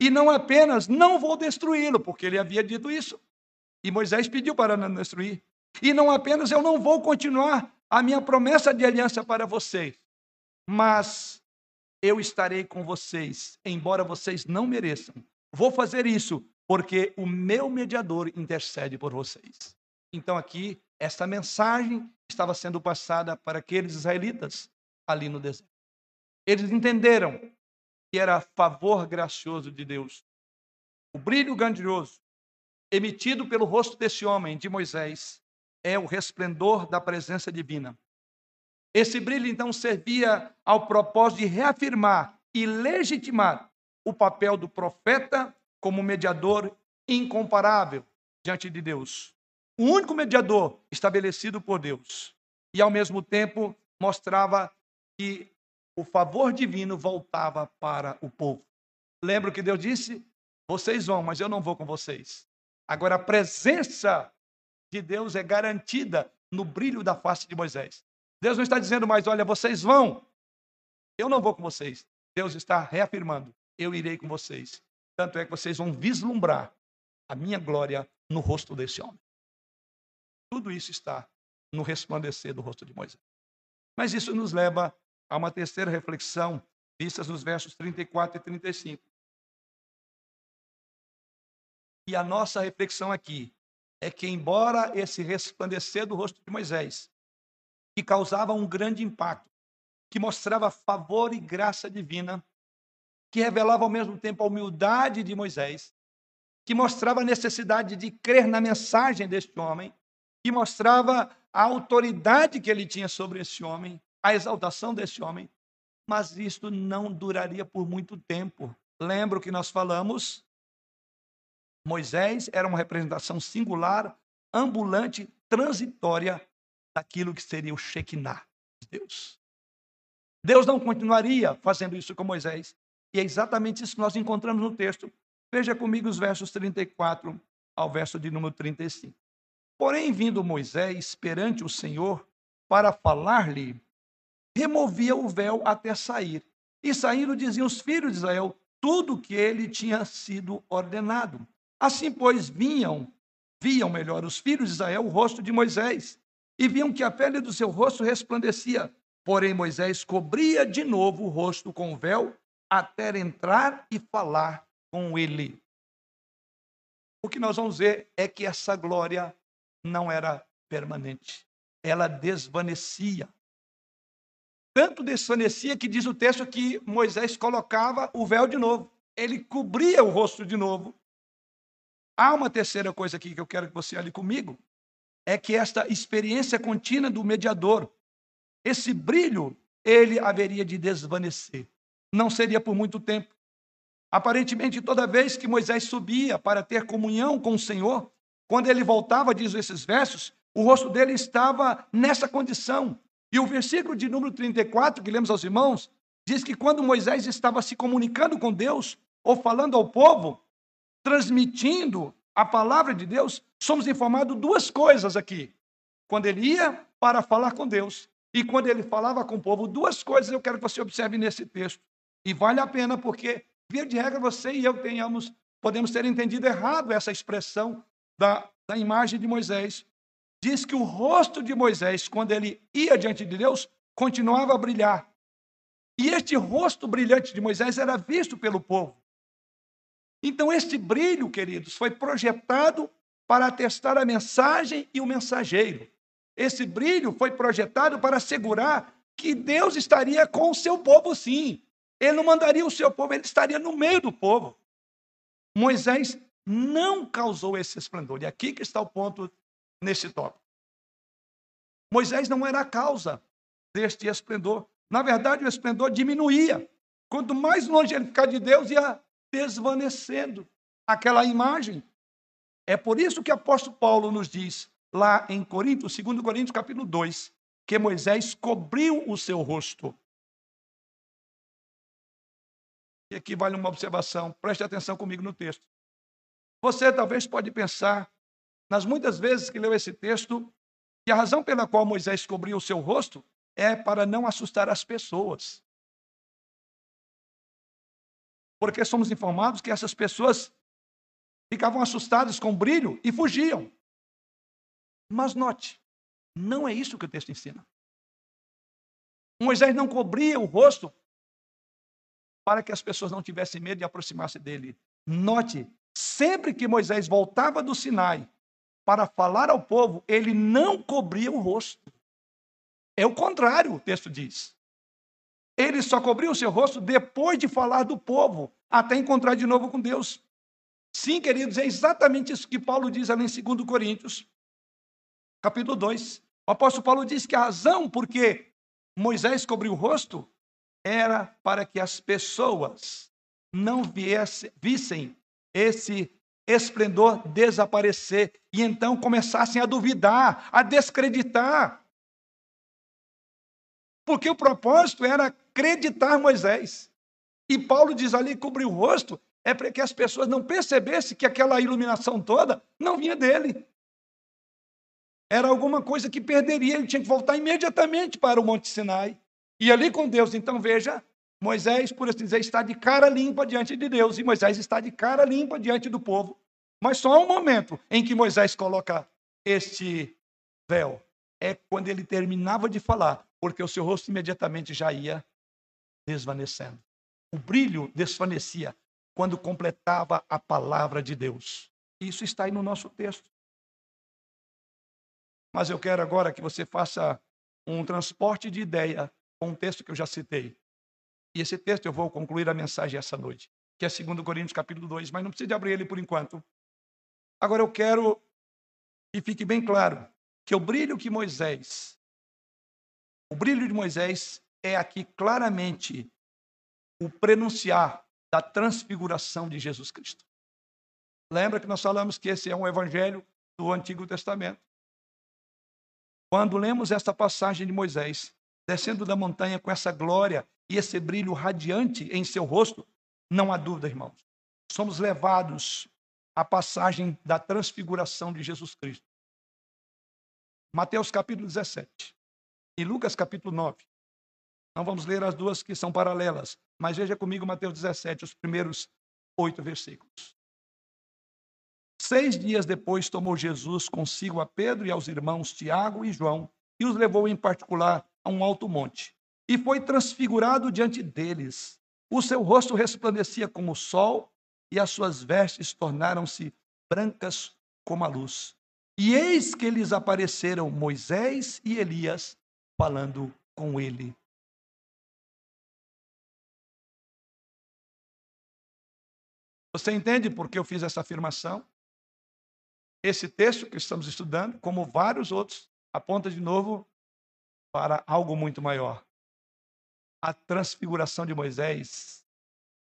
E não apenas não vou destruí-lo, porque ele havia dito isso. E Moisés pediu para não destruir. E não apenas eu não vou continuar a minha promessa de aliança para vocês, mas eu estarei com vocês, embora vocês não mereçam. Vou fazer isso porque o meu mediador intercede por vocês. Então aqui esta mensagem estava sendo passada para aqueles israelitas ali no deserto. Eles entenderam que era favor gracioso de Deus. O brilho grandioso emitido pelo rosto desse homem, de Moisés, é o resplendor da presença divina. Esse brilho, então, servia ao propósito de reafirmar e legitimar o papel do profeta como mediador incomparável diante de Deus. O único mediador estabelecido por Deus. E, ao mesmo tempo, mostrava que o favor divino voltava para o povo. Lembra o que Deus disse? Vocês vão, mas eu não vou com vocês. Agora, a presença de Deus é garantida no brilho da face de Moisés. Deus não está dizendo mais, olha, vocês vão, eu não vou com vocês. Deus está reafirmando, eu irei com vocês. Tanto é que vocês vão vislumbrar a minha glória no rosto desse homem. Tudo isso está no resplandecer do rosto de Moisés. Mas isso nos leva a uma terceira reflexão, vistas nos versos 34 e 35. E a nossa reflexão aqui é que, embora esse resplandecer do rosto de Moisés, que causava um grande impacto, que mostrava favor e graça divina, que revelava ao mesmo tempo a humildade de Moisés, que mostrava a necessidade de crer na mensagem deste homem, que mostrava a autoridade que ele tinha sobre esse homem, a exaltação desse homem, mas isto não duraria por muito tempo. Lembro que nós falamos Moisés era uma representação singular, ambulante, transitória daquilo que seria o Shekinah de Deus. Deus não continuaria fazendo isso com Moisés. E é exatamente isso que nós encontramos no texto. Veja comigo os versos 34 ao verso de número 35. Porém, vindo Moisés perante o Senhor para falar-lhe, removia o véu até sair. E saindo diziam os filhos de Israel tudo o que ele tinha sido ordenado. Assim, pois, vinham, viam melhor os filhos de Israel o rosto de Moisés, e viam que a pele do seu rosto resplandecia. Porém, Moisés cobria de novo o rosto com o véu, até entrar e falar com ele. O que nós vamos ver é que essa glória não era permanente, ela desvanecia. Tanto desvanecia que diz o texto que Moisés colocava o véu de novo, ele cobria o rosto de novo Há uma terceira coisa aqui que eu quero que você olhe comigo, é que esta experiência contínua do mediador, esse brilho, ele haveria de desvanecer. Não seria por muito tempo. Aparentemente, toda vez que Moisés subia para ter comunhão com o Senhor, quando ele voltava, diz esses versos, o rosto dele estava nessa condição. E o versículo de número 34, que lemos aos irmãos, diz que quando Moisés estava se comunicando com Deus, ou falando ao povo, transmitindo a palavra de Deus, somos informados duas coisas aqui. Quando ele ia para falar com Deus e quando ele falava com o povo, duas coisas eu quero que você observe nesse texto. E vale a pena porque, via de regra, você e eu tenhamos, podemos ter entendido errado essa expressão da, da imagem de Moisés. Diz que o rosto de Moisés, quando ele ia diante de Deus, continuava a brilhar. E este rosto brilhante de Moisés era visto pelo povo. Então, este brilho, queridos, foi projetado para atestar a mensagem e o mensageiro. Esse brilho foi projetado para assegurar que Deus estaria com o seu povo, sim. Ele não mandaria o seu povo, ele estaria no meio do povo. Moisés não causou esse esplendor. E aqui que está o ponto nesse tópico. Moisés não era a causa deste esplendor. Na verdade, o esplendor diminuía. Quanto mais longe ele ficar de Deus, ia desvanecendo aquela imagem. É por isso que o apóstolo Paulo nos diz, lá em Coríntios, 2 Coríntios capítulo 2, que Moisés cobriu o seu rosto. E aqui vale uma observação, preste atenção comigo no texto. Você talvez pode pensar, nas muitas vezes que leu esse texto, que a razão pela qual Moisés cobriu o seu rosto é para não assustar as pessoas porque somos informados que essas pessoas ficavam assustadas com o brilho e fugiam. Mas note, não é isso que o texto ensina. Moisés não cobria o rosto para que as pessoas não tivessem medo de aproximar-se dele. Note, sempre que Moisés voltava do Sinai para falar ao povo, ele não cobria o rosto. É o contrário, o texto diz. Ele só cobriu o seu rosto depois de falar do povo, até encontrar de novo com Deus. Sim, queridos, é exatamente isso que Paulo diz ali em 2 Coríntios, capítulo 2. O apóstolo Paulo diz que a razão por que Moisés cobriu o rosto era para que as pessoas não viesse, vissem esse esplendor desaparecer e então começassem a duvidar, a descreditar. Porque o propósito era acreditar Moisés. E Paulo diz ali, cobrir o rosto, é para que as pessoas não percebessem que aquela iluminação toda não vinha dele. Era alguma coisa que perderia, ele tinha que voltar imediatamente para o Monte Sinai. E ali com Deus, então veja, Moisés, por assim dizer, está de cara limpa diante de Deus, e Moisés está de cara limpa diante do povo. Mas só há um momento em que Moisés coloca este véu. É quando ele terminava de falar, porque o seu rosto imediatamente já ia desvanecendo. O brilho desvanecia quando completava a palavra de Deus. Isso está aí no nosso texto. Mas eu quero agora que você faça um transporte de ideia com um texto que eu já citei. E esse texto eu vou concluir a mensagem essa noite, que é 2 Coríntios capítulo 2, mas não precisa abrir ele por enquanto. Agora eu quero que fique bem claro que o brilho que Moisés, o brilho de Moisés é aqui claramente o prenunciar da transfiguração de Jesus Cristo. Lembra que nós falamos que esse é um evangelho do Antigo Testamento. Quando lemos esta passagem de Moisés, descendo da montanha com essa glória e esse brilho radiante em seu rosto, não há dúvida, irmãos. Somos levados à passagem da transfiguração de Jesus Cristo. Mateus capítulo 17 e Lucas capítulo 9. Não vamos ler as duas que são paralelas, mas veja comigo Mateus 17, os primeiros oito versículos. Seis dias depois tomou Jesus consigo a Pedro e aos irmãos Tiago e João e os levou em particular a um alto monte e foi transfigurado diante deles. O seu rosto resplandecia como o sol e as suas vestes tornaram-se brancas como a luz. E eis que lhes apareceram Moisés e Elias falando com ele. Você entende por que eu fiz essa afirmação? Esse texto que estamos estudando, como vários outros, aponta de novo para algo muito maior a transfiguração de Moisés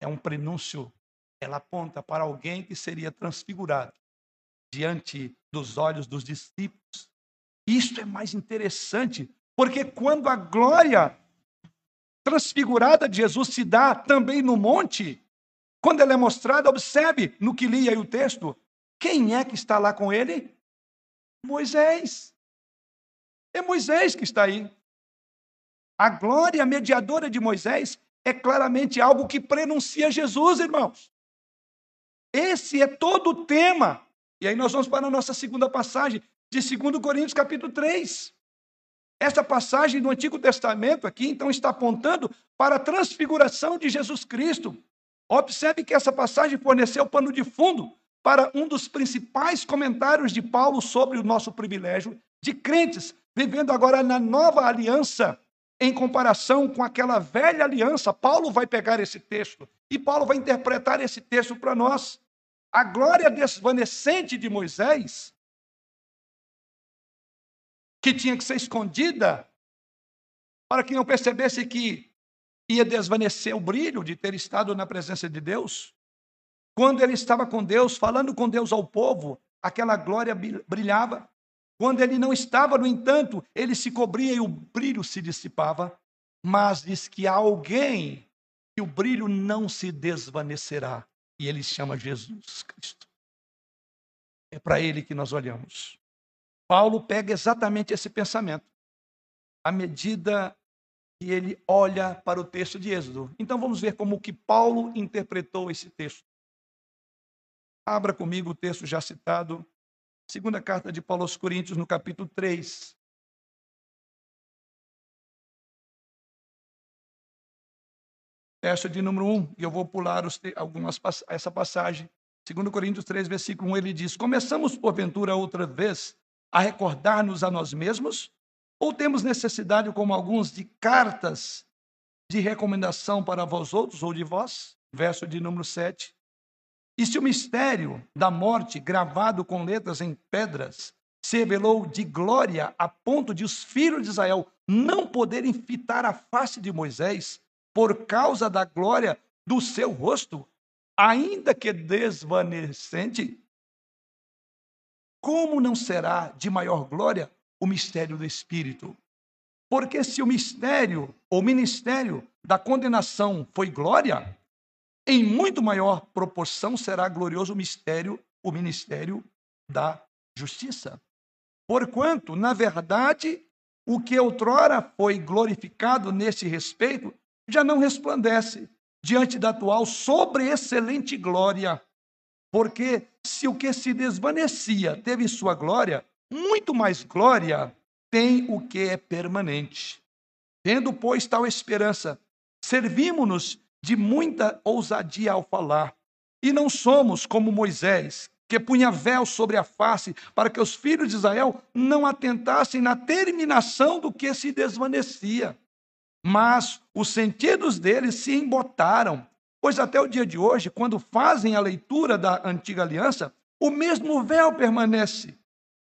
é um prenúncio, ela aponta para alguém que seria transfigurado diante dos olhos dos discípulos. Isto é mais interessante, porque quando a glória transfigurada de Jesus se dá também no monte, quando ela é mostrada, observe no que li aí o texto, quem é que está lá com ele? Moisés. É Moisés que está aí. A glória mediadora de Moisés é claramente algo que prenuncia Jesus, irmãos. Esse é todo o tema. E aí nós vamos para a nossa segunda passagem, de 2 Coríntios, capítulo 3. Essa passagem do Antigo Testamento aqui, então, está apontando para a transfiguração de Jesus Cristo. Observe que essa passagem forneceu pano de fundo para um dos principais comentários de Paulo sobre o nosso privilégio de crentes, vivendo agora na nova aliança em comparação com aquela velha aliança, Paulo vai pegar esse texto e Paulo vai interpretar esse texto para nós. A glória desvanecente de Moisés, que tinha que ser escondida, para que não percebesse que ia desvanecer o brilho de ter estado na presença de Deus. Quando ele estava com Deus, falando com Deus ao povo, aquela glória brilhava. Quando ele não estava, no entanto, ele se cobria e o brilho se dissipava. Mas diz que há alguém que o brilho não se desvanecerá. E ele chama Jesus Cristo. É para ele que nós olhamos. Paulo pega exatamente esse pensamento. À medida que ele olha para o texto de Êxodo. Então vamos ver como que Paulo interpretou esse texto. Abra comigo o texto já citado, Segunda carta de Paulo aos Coríntios, no capítulo 3. Verso de número 1, e eu vou pular os, algumas, essa passagem. 2 Coríntios 3, versículo 1, ele diz: Começamos, porventura, outra vez a recordar-nos a nós mesmos? Ou temos necessidade, como alguns, de cartas de recomendação para vós outros ou de vós? Verso de número 7. E se o mistério da morte, gravado com letras em pedras, se revelou de glória a ponto de os filhos de Israel não poderem fitar a face de Moisés por causa da glória do seu rosto, ainda que desvanecente, como não será de maior glória o mistério do Espírito? Porque se o mistério ou ministério da condenação foi glória, em muito maior proporção será glorioso o mistério, o ministério da justiça. Porquanto, na verdade, o que outrora foi glorificado nesse respeito já não resplandece diante da atual sobre excelente glória. Porque se o que se desvanecia teve sua glória, muito mais glória tem o que é permanente. Tendo, pois, tal esperança, servimos-nos de muita ousadia ao falar, e não somos como Moisés, que punha véu sobre a face, para que os filhos de Israel não atentassem na terminação do que se desvanecia. Mas os sentidos deles se embotaram, pois até o dia de hoje, quando fazem a leitura da antiga aliança, o mesmo véu permanece,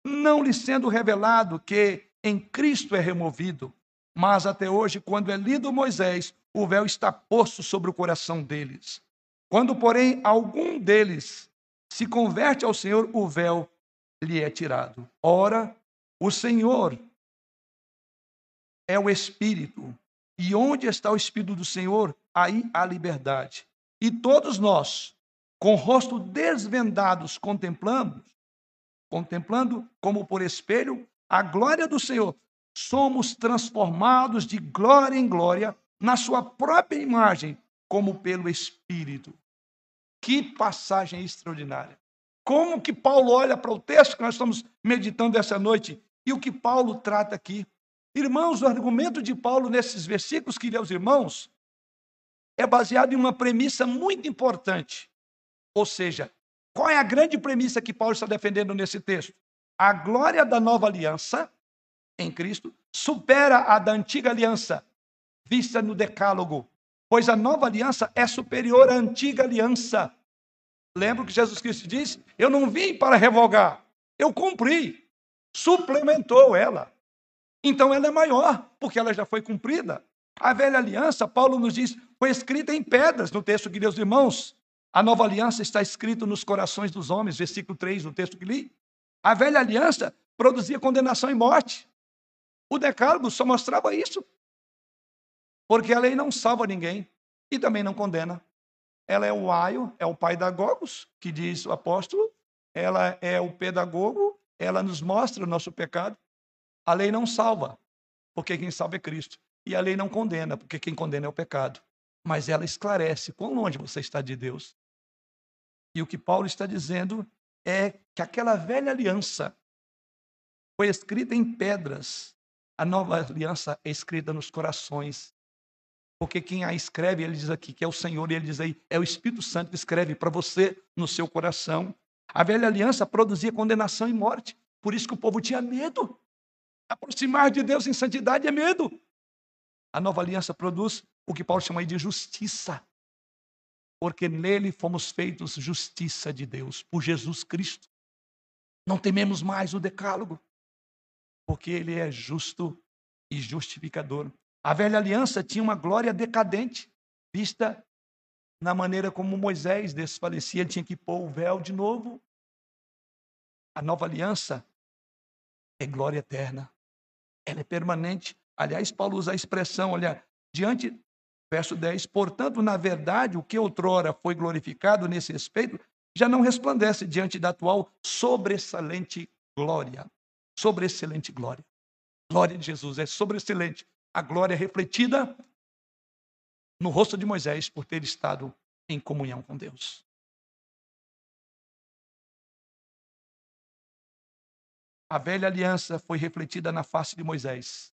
não lhe sendo revelado que em Cristo é removido. Mas até hoje, quando é lido Moisés, o véu está posto sobre o coração deles. Quando, porém, algum deles se converte ao Senhor, o véu lhe é tirado. Ora, o Senhor é o Espírito, e onde está o Espírito do Senhor, aí há liberdade. E todos nós, com o rosto desvendados, contemplamos, contemplando como por espelho a glória do Senhor, somos transformados de glória em glória na sua própria imagem, como pelo Espírito. Que passagem extraordinária. Como que Paulo olha para o texto que nós estamos meditando essa noite e o que Paulo trata aqui. Irmãos, o argumento de Paulo nesses versículos que lê aos irmãos é baseado em uma premissa muito importante. Ou seja, qual é a grande premissa que Paulo está defendendo nesse texto? A glória da nova aliança em Cristo supera a da antiga aliança, vista no Decálogo, pois a nova aliança é superior à antiga aliança. Lembra que Jesus Cristo disse? Eu não vim para revogar, eu cumpri, suplementou ela. Então ela é maior, porque ela já foi cumprida. A velha aliança, Paulo nos diz, foi escrita em pedras, no texto que Deus irmãos. A nova aliança está escrita nos corações dos homens, versículo 3, no texto que li. A velha aliança produzia condenação e morte. O decálogo só mostrava isso. Porque a lei não salva ninguém e também não condena. Ela é o aio, é o pai da Gogos, que diz o apóstolo. Ela é o pedagogo, ela nos mostra o nosso pecado. A lei não salva, porque quem salva é Cristo. E a lei não condena, porque quem condena é o pecado. Mas ela esclarece quão longe você está de Deus. E o que Paulo está dizendo é que aquela velha aliança foi escrita em pedras. A nova aliança é escrita nos corações. Porque quem a escreve, ele diz aqui que é o Senhor, e ele diz aí, é o Espírito Santo que escreve para você no seu coração. A velha aliança produzia condenação e morte. Por isso que o povo tinha medo. Aproximar de Deus em santidade é medo. A nova aliança produz o que Paulo chama de justiça. Porque nele fomos feitos justiça de Deus, por Jesus Cristo. Não tememos mais o decálogo, porque ele é justo e justificador. A velha aliança tinha uma glória decadente, vista na maneira como Moisés desfalecia, ele tinha que pôr o véu de novo. A nova aliança é glória eterna ela é permanente. Aliás, Paulo usa a expressão, olha, diante, verso 10, portanto, na verdade, o que outrora foi glorificado nesse respeito, já não resplandece diante da atual sobressalente glória. Sobressalente glória. Glória de Jesus é sobressalente. A glória refletida no rosto de Moisés por ter estado em comunhão com Deus. A velha aliança foi refletida na face de Moisés.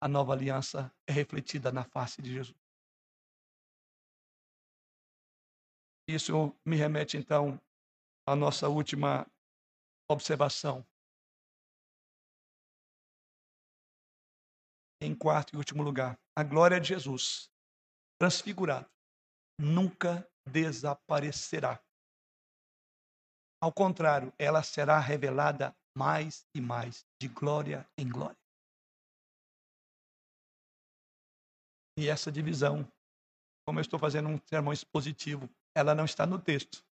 A nova aliança é refletida na face de Jesus. Isso me remete então à nossa última observação. Em quarto e último lugar, a glória de Jesus, transfigurado, nunca desaparecerá. Ao contrário, ela será revelada mais e mais, de glória em glória. E essa divisão, como eu estou fazendo um sermão expositivo, ela não está no texto,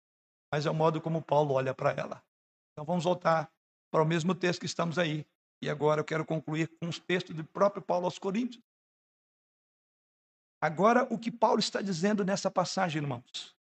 mas é o modo como Paulo olha para ela. Então vamos voltar para o mesmo texto que estamos aí. E agora eu quero concluir com os textos do próprio Paulo aos Coríntios. Agora, o que Paulo está dizendo nessa passagem, irmãos.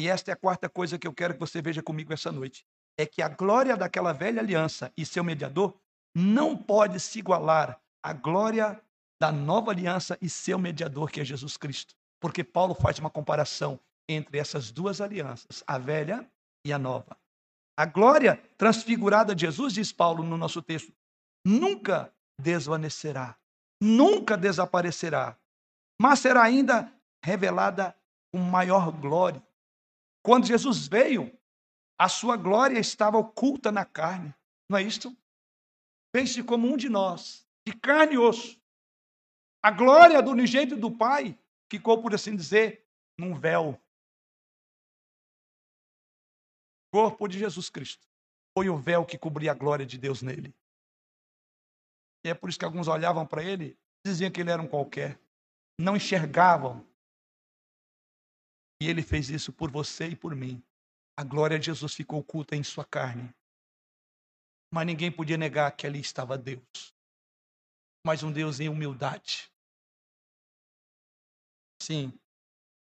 E esta é a quarta coisa que eu quero que você veja comigo essa noite. É que a glória daquela velha aliança e seu mediador não pode se igualar à glória da nova aliança e seu mediador, que é Jesus Cristo. Porque Paulo faz uma comparação entre essas duas alianças, a velha e a nova. A glória transfigurada de Jesus, diz Paulo no nosso texto, nunca desvanecerá, nunca desaparecerá, mas será ainda revelada com maior glória. Quando Jesus veio, a sua glória estava oculta na carne, não é isto? Pense como um de nós, de carne e osso, a glória do unigênito do Pai ficou, por assim dizer, num véu. O corpo de Jesus Cristo foi o véu que cobria a glória de Deus nele. E é por isso que alguns olhavam para ele, diziam que ele era um qualquer, não enxergavam. E ele fez isso por você e por mim. A glória de Jesus ficou oculta em sua carne. Mas ninguém podia negar que ali estava Deus. Mas um Deus em humildade. Sim,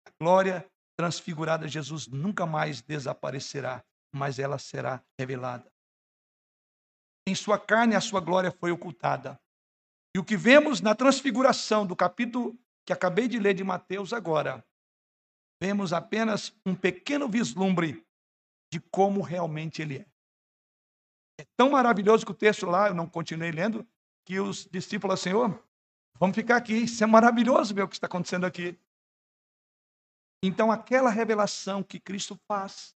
a glória transfigurada de Jesus nunca mais desaparecerá, mas ela será revelada. Em sua carne a sua glória foi ocultada. E o que vemos na transfiguração do capítulo que acabei de ler de Mateus agora, vemos apenas um pequeno vislumbre de como realmente ele é. É tão maravilhoso que o texto lá, eu não continuei lendo, que os discípulos, Senhor, Vamos ficar aqui. Isso é maravilhoso ver o que está acontecendo aqui. Então, aquela revelação que Cristo faz,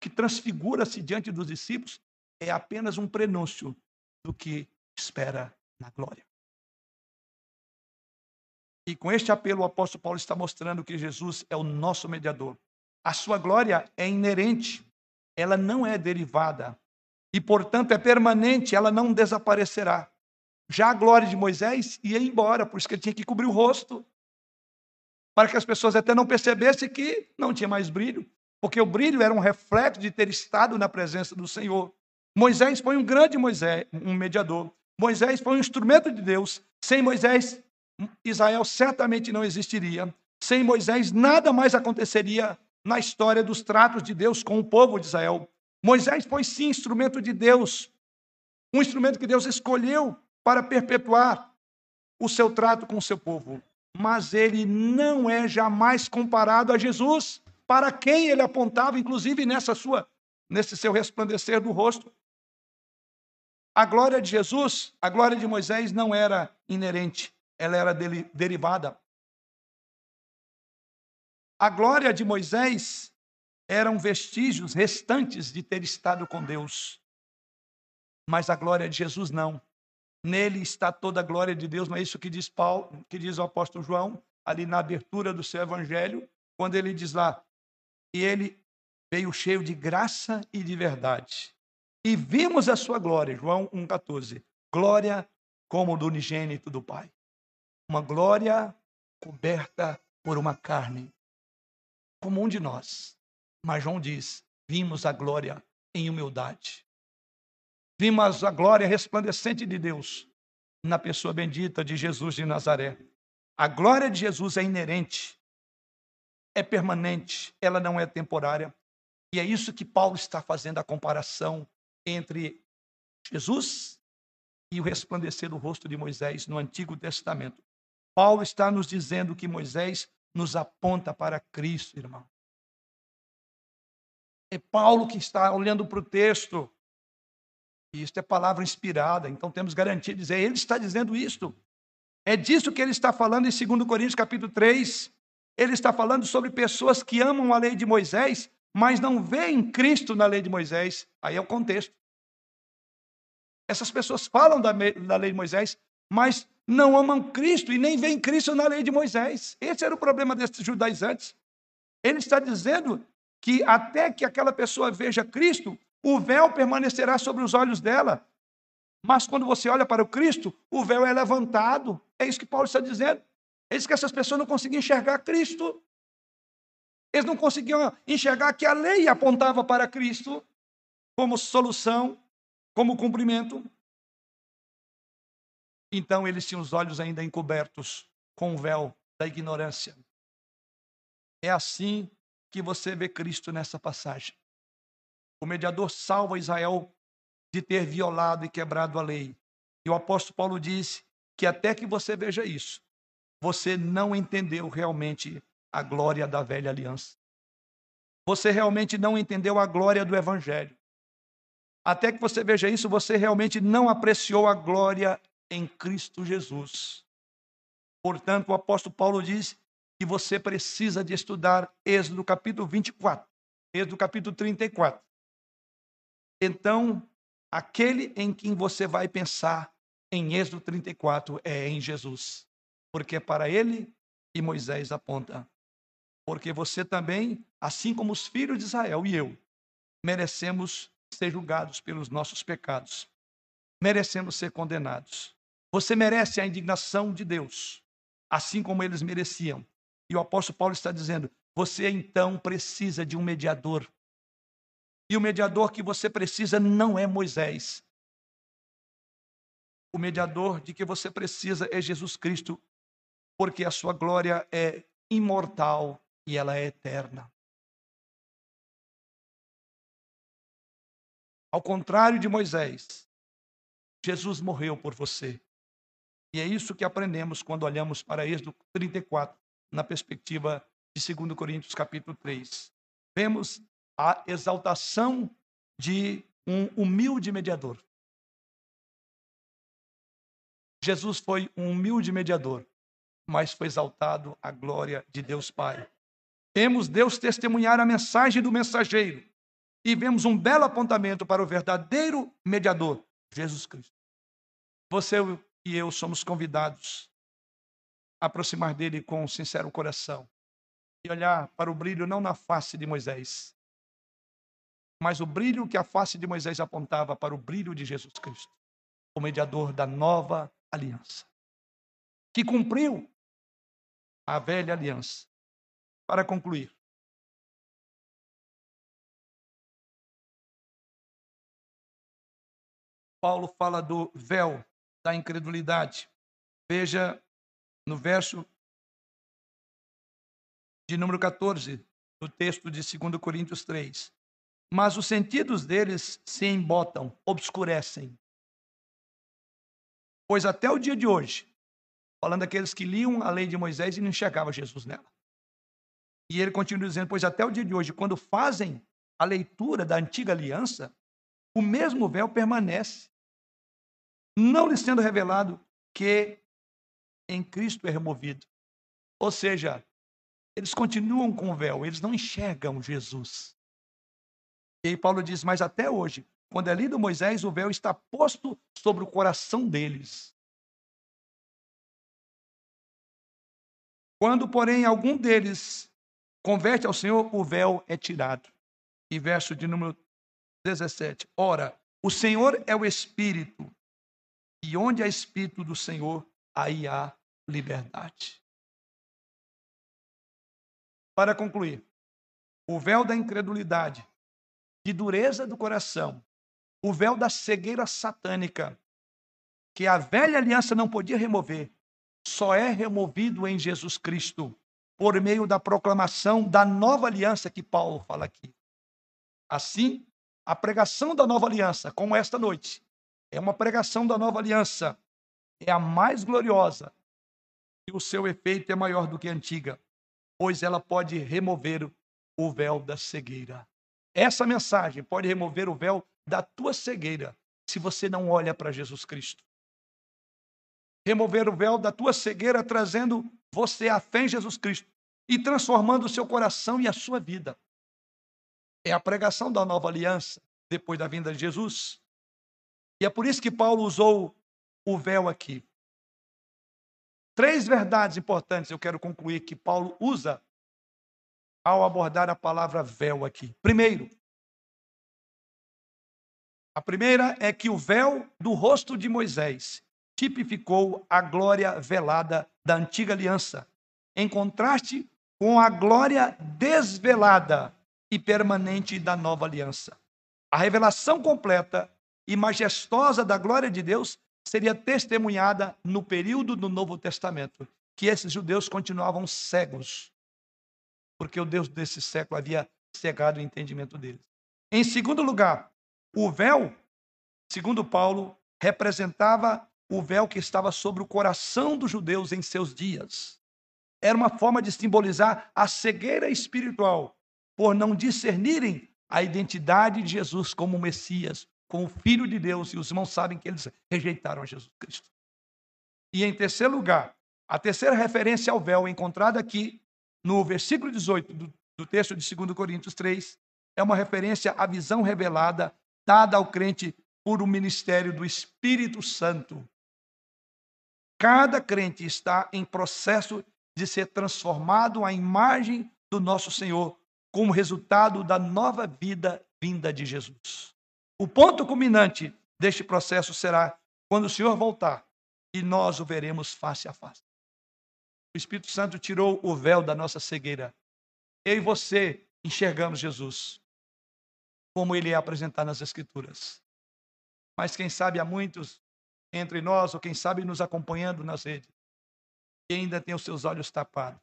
que transfigura-se diante dos discípulos, é apenas um prenúncio do que espera na glória. E com este apelo, o apóstolo Paulo está mostrando que Jesus é o nosso mediador. A sua glória é inerente, ela não é derivada. E, portanto, é permanente, ela não desaparecerá. Já a glória de Moisés ia embora, por isso que ele tinha que cobrir o rosto, para que as pessoas até não percebessem que não tinha mais brilho, porque o brilho era um reflexo de ter estado na presença do Senhor. Moisés foi um grande Moisés, um mediador. Moisés foi um instrumento de Deus. Sem Moisés, Israel certamente não existiria. Sem Moisés, nada mais aconteceria na história dos tratos de Deus com o povo de Israel. Moisés foi sim instrumento de Deus, um instrumento que Deus escolheu para perpetuar o seu trato com o seu povo. Mas ele não é jamais comparado a Jesus, para quem ele apontava, inclusive nessa sua, nesse seu resplandecer do rosto. A glória de Jesus, a glória de Moisés não era inerente, ela era derivada. A glória de Moisés eram vestígios restantes de ter estado com Deus. Mas a glória de Jesus não. Nele está toda a glória de Deus, não é isso que diz Paulo, que diz o apóstolo João, ali na abertura do seu evangelho, quando ele diz lá, e ele veio cheio de graça e de verdade. E vimos a sua glória, João 1,14. Glória como do unigênito do Pai. Uma glória coberta por uma carne, como um de nós. Mas João diz: vimos a glória em humildade. Vimos a glória resplandecente de Deus na pessoa bendita de Jesus de Nazaré. A glória de Jesus é inerente, é permanente, ela não é temporária. E é isso que Paulo está fazendo a comparação entre Jesus e o resplandecer do rosto de Moisés no Antigo Testamento. Paulo está nos dizendo que Moisés nos aponta para Cristo, irmão. É Paulo que está olhando para o texto e isto é palavra inspirada, então temos garantia de dizer, ele está dizendo isto. É disso que ele está falando em 2 Coríntios capítulo 3. Ele está falando sobre pessoas que amam a lei de Moisés, mas não veem Cristo na lei de Moisés. Aí é o contexto. Essas pessoas falam da, da lei de Moisés, mas não amam Cristo e nem veem Cristo na lei de Moisés. Esse era o problema desses judaizantes. Ele está dizendo que até que aquela pessoa veja Cristo, o véu permanecerá sobre os olhos dela. Mas quando você olha para o Cristo, o véu é levantado. É isso que Paulo está dizendo. É isso que essas pessoas não conseguiam enxergar Cristo. Eles não conseguiam enxergar que a lei apontava para Cristo como solução, como cumprimento. Então eles tinham os olhos ainda encobertos com o véu da ignorância. É assim que você vê Cristo nessa passagem. O mediador salva Israel de ter violado e quebrado a lei. E o apóstolo Paulo disse que até que você veja isso, você não entendeu realmente a glória da velha aliança. Você realmente não entendeu a glória do evangelho. Até que você veja isso, você realmente não apreciou a glória em Cristo Jesus. Portanto, o apóstolo Paulo diz que você precisa de estudar Êxodo capítulo 24, Êxodo capítulo 34. Então, aquele em quem você vai pensar em Êxodo 34 é em Jesus, porque é para ele que Moisés aponta. Porque você também, assim como os filhos de Israel e eu, merecemos ser julgados pelos nossos pecados. Merecemos ser condenados. Você merece a indignação de Deus, assim como eles mereciam. E o apóstolo Paulo está dizendo: você então precisa de um mediador. E o mediador que você precisa não é Moisés. O mediador de que você precisa é Jesus Cristo, porque a sua glória é imortal e ela é eterna. Ao contrário de Moisés, Jesus morreu por você. E é isso que aprendemos quando olhamos para Êxodo 34, na perspectiva de 2 Coríntios capítulo 3. Vemos a exaltação de um humilde mediador. Jesus foi um humilde mediador, mas foi exaltado a glória de Deus Pai. Temos Deus testemunhar a mensagem do mensageiro e vemos um belo apontamento para o verdadeiro mediador, Jesus Cristo. Você e eu somos convidados a aproximar dele com um sincero coração e olhar para o brilho não na face de Moisés, mas o brilho que a face de Moisés apontava para o brilho de Jesus Cristo, o mediador da nova aliança, que cumpriu a velha aliança. Para concluir, Paulo fala do véu da incredulidade. Veja no verso de número 14 do texto de 2 Coríntios 3. Mas os sentidos deles se embotam, obscurecem. Pois até o dia de hoje, falando daqueles que liam a lei de Moisés e não enxergavam Jesus nela. E ele continua dizendo: Pois até o dia de hoje, quando fazem a leitura da antiga aliança, o mesmo véu permanece, não lhe sendo revelado que em Cristo é removido. Ou seja, eles continuam com o véu, eles não enxergam Jesus. E aí Paulo diz: Mas até hoje, quando é lido Moisés, o véu está posto sobre o coração deles. Quando, porém, algum deles converte ao Senhor, o véu é tirado. E verso de número 17. Ora, o Senhor é o Espírito, e onde há Espírito do Senhor, aí há liberdade. Para concluir, o véu da incredulidade, de dureza do coração, o véu da cegueira satânica, que a velha aliança não podia remover, só é removido em Jesus Cristo, por meio da proclamação da nova aliança que Paulo fala aqui. Assim, a pregação da nova aliança, como esta noite, é uma pregação da nova aliança. É a mais gloriosa e o seu efeito é maior do que a antiga, pois ela pode remover o véu da cegueira. Essa mensagem pode remover o véu da tua cegueira se você não olha para Jesus Cristo. Remover o véu da tua cegueira trazendo você à fé em Jesus Cristo e transformando o seu coração e a sua vida. É a pregação da nova aliança depois da vinda de Jesus. E é por isso que Paulo usou o véu aqui. Três verdades importantes eu quero concluir que Paulo usa ao abordar a palavra véu aqui. Primeiro, a primeira é que o véu do rosto de Moisés tipificou a glória velada da antiga aliança, em contraste com a glória desvelada e permanente da nova aliança. A revelação completa e majestosa da glória de Deus seria testemunhada no período do Novo Testamento, que esses judeus continuavam cegos, porque o Deus desse século havia cegado o entendimento deles. Em segundo lugar, o véu, segundo Paulo, representava o véu que estava sobre o coração dos judeus em seus dias. Era uma forma de simbolizar a cegueira espiritual, por não discernirem a identidade de Jesus como Messias, com o Filho de Deus, e os irmãos sabem que eles rejeitaram a Jesus Cristo. E em terceiro lugar, a terceira referência ao véu encontrada aqui no versículo 18 do, do texto de 2 Coríntios 3 é uma referência à visão revelada dada ao crente por o ministério do Espírito Santo. Cada crente está em processo de ser transformado à imagem do nosso Senhor, como resultado da nova vida vinda de Jesus. O ponto culminante deste processo será quando o Senhor voltar e nós o veremos face a face. O Espírito Santo tirou o véu da nossa cegueira. Eu e você enxergamos Jesus como ele é apresentado nas Escrituras. Mas quem sabe há muitos entre nós, ou quem sabe nos acompanhando nas redes, que ainda tem os seus olhos tapados.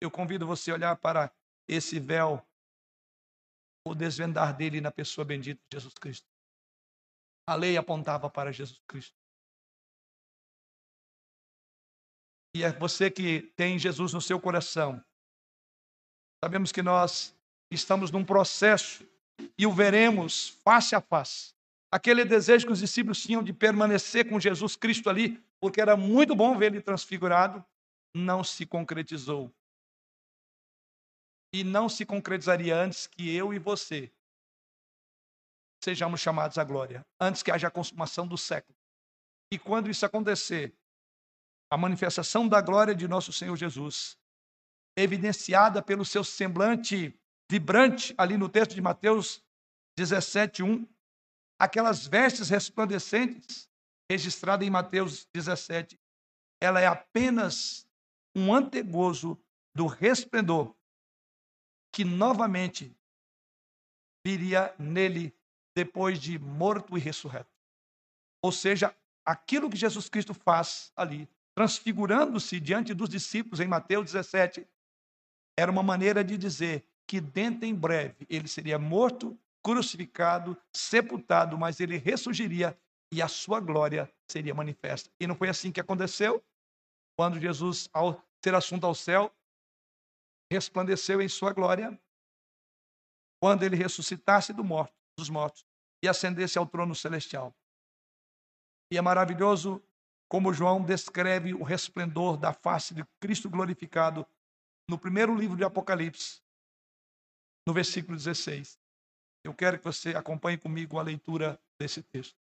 Eu convido você a olhar para esse véu o desvendar dele na pessoa bendita de Jesus Cristo. A lei apontava para Jesus Cristo. E é você que tem Jesus no seu coração. Sabemos que nós estamos num processo e o veremos face a face. Aquele desejo que os discípulos tinham de permanecer com Jesus Cristo ali, porque era muito bom ele transfigurado, não se concretizou e não se concretizaria antes que eu e você sejamos chamados à glória, antes que haja a consumação do século. E quando isso acontecer, a manifestação da glória de nosso Senhor Jesus, evidenciada pelo seu semblante vibrante ali no texto de Mateus 17, 1, aquelas vestes resplandecentes registradas em Mateus 17, ela é apenas um antegozo do resplendor que novamente viria nele depois de morto e ressurreto. Ou seja, aquilo que Jesus Cristo faz ali, transfigurando-se diante dos discípulos em Mateus 17, era uma maneira de dizer que dentro em breve ele seria morto, crucificado, sepultado, mas ele ressurgiria e a sua glória seria manifesta. E não foi assim que aconteceu? Quando Jesus, ao ser assunto ao céu, resplandeceu em sua glória quando ele ressuscitasse do morto, dos mortos e ascendesse ao trono celestial. E é maravilhoso como João descreve o resplendor da face de Cristo glorificado no primeiro livro de Apocalipse, no versículo 16. Eu quero que você acompanhe comigo a leitura desse texto.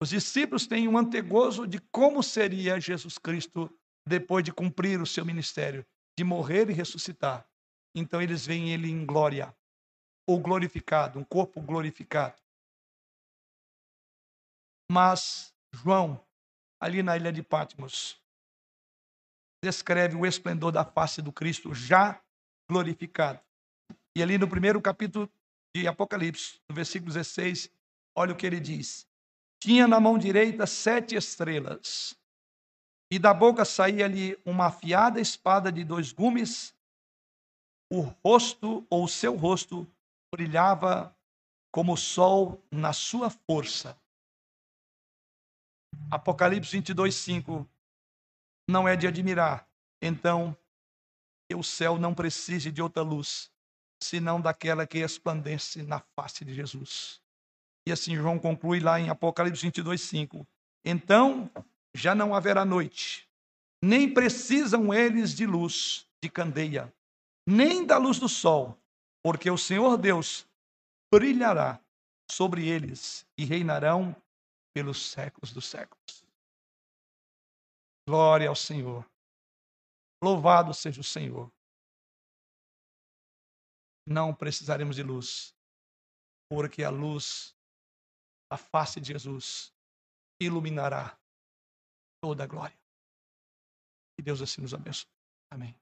Os discípulos têm um antegozo de como seria Jesus Cristo depois de cumprir o seu ministério de morrer e ressuscitar. Então eles veem ele em glória, ou glorificado, um corpo glorificado. Mas João, ali na ilha de Patmos, descreve o esplendor da face do Cristo já glorificado. E ali no primeiro capítulo de Apocalipse, no versículo 16, olha o que ele diz: Tinha na mão direita sete estrelas, e da boca saía-lhe uma afiada espada de dois gumes. O rosto, ou o seu rosto, brilhava como o sol na sua força. Apocalipse 22, 5. Não é de admirar, então, que o céu não precise de outra luz, senão daquela que resplandece na face de Jesus. E assim João conclui lá em Apocalipse 22, 5. Então já não haverá noite, nem precisam eles de luz de candeia, nem da luz do sol, porque o Senhor Deus brilhará sobre eles e reinarão pelos séculos dos séculos. Glória ao Senhor. Louvado seja o Senhor. Não precisaremos de luz, porque a luz, a face de Jesus, iluminará toda a glória. Que Deus assim nos abençoe. Amém.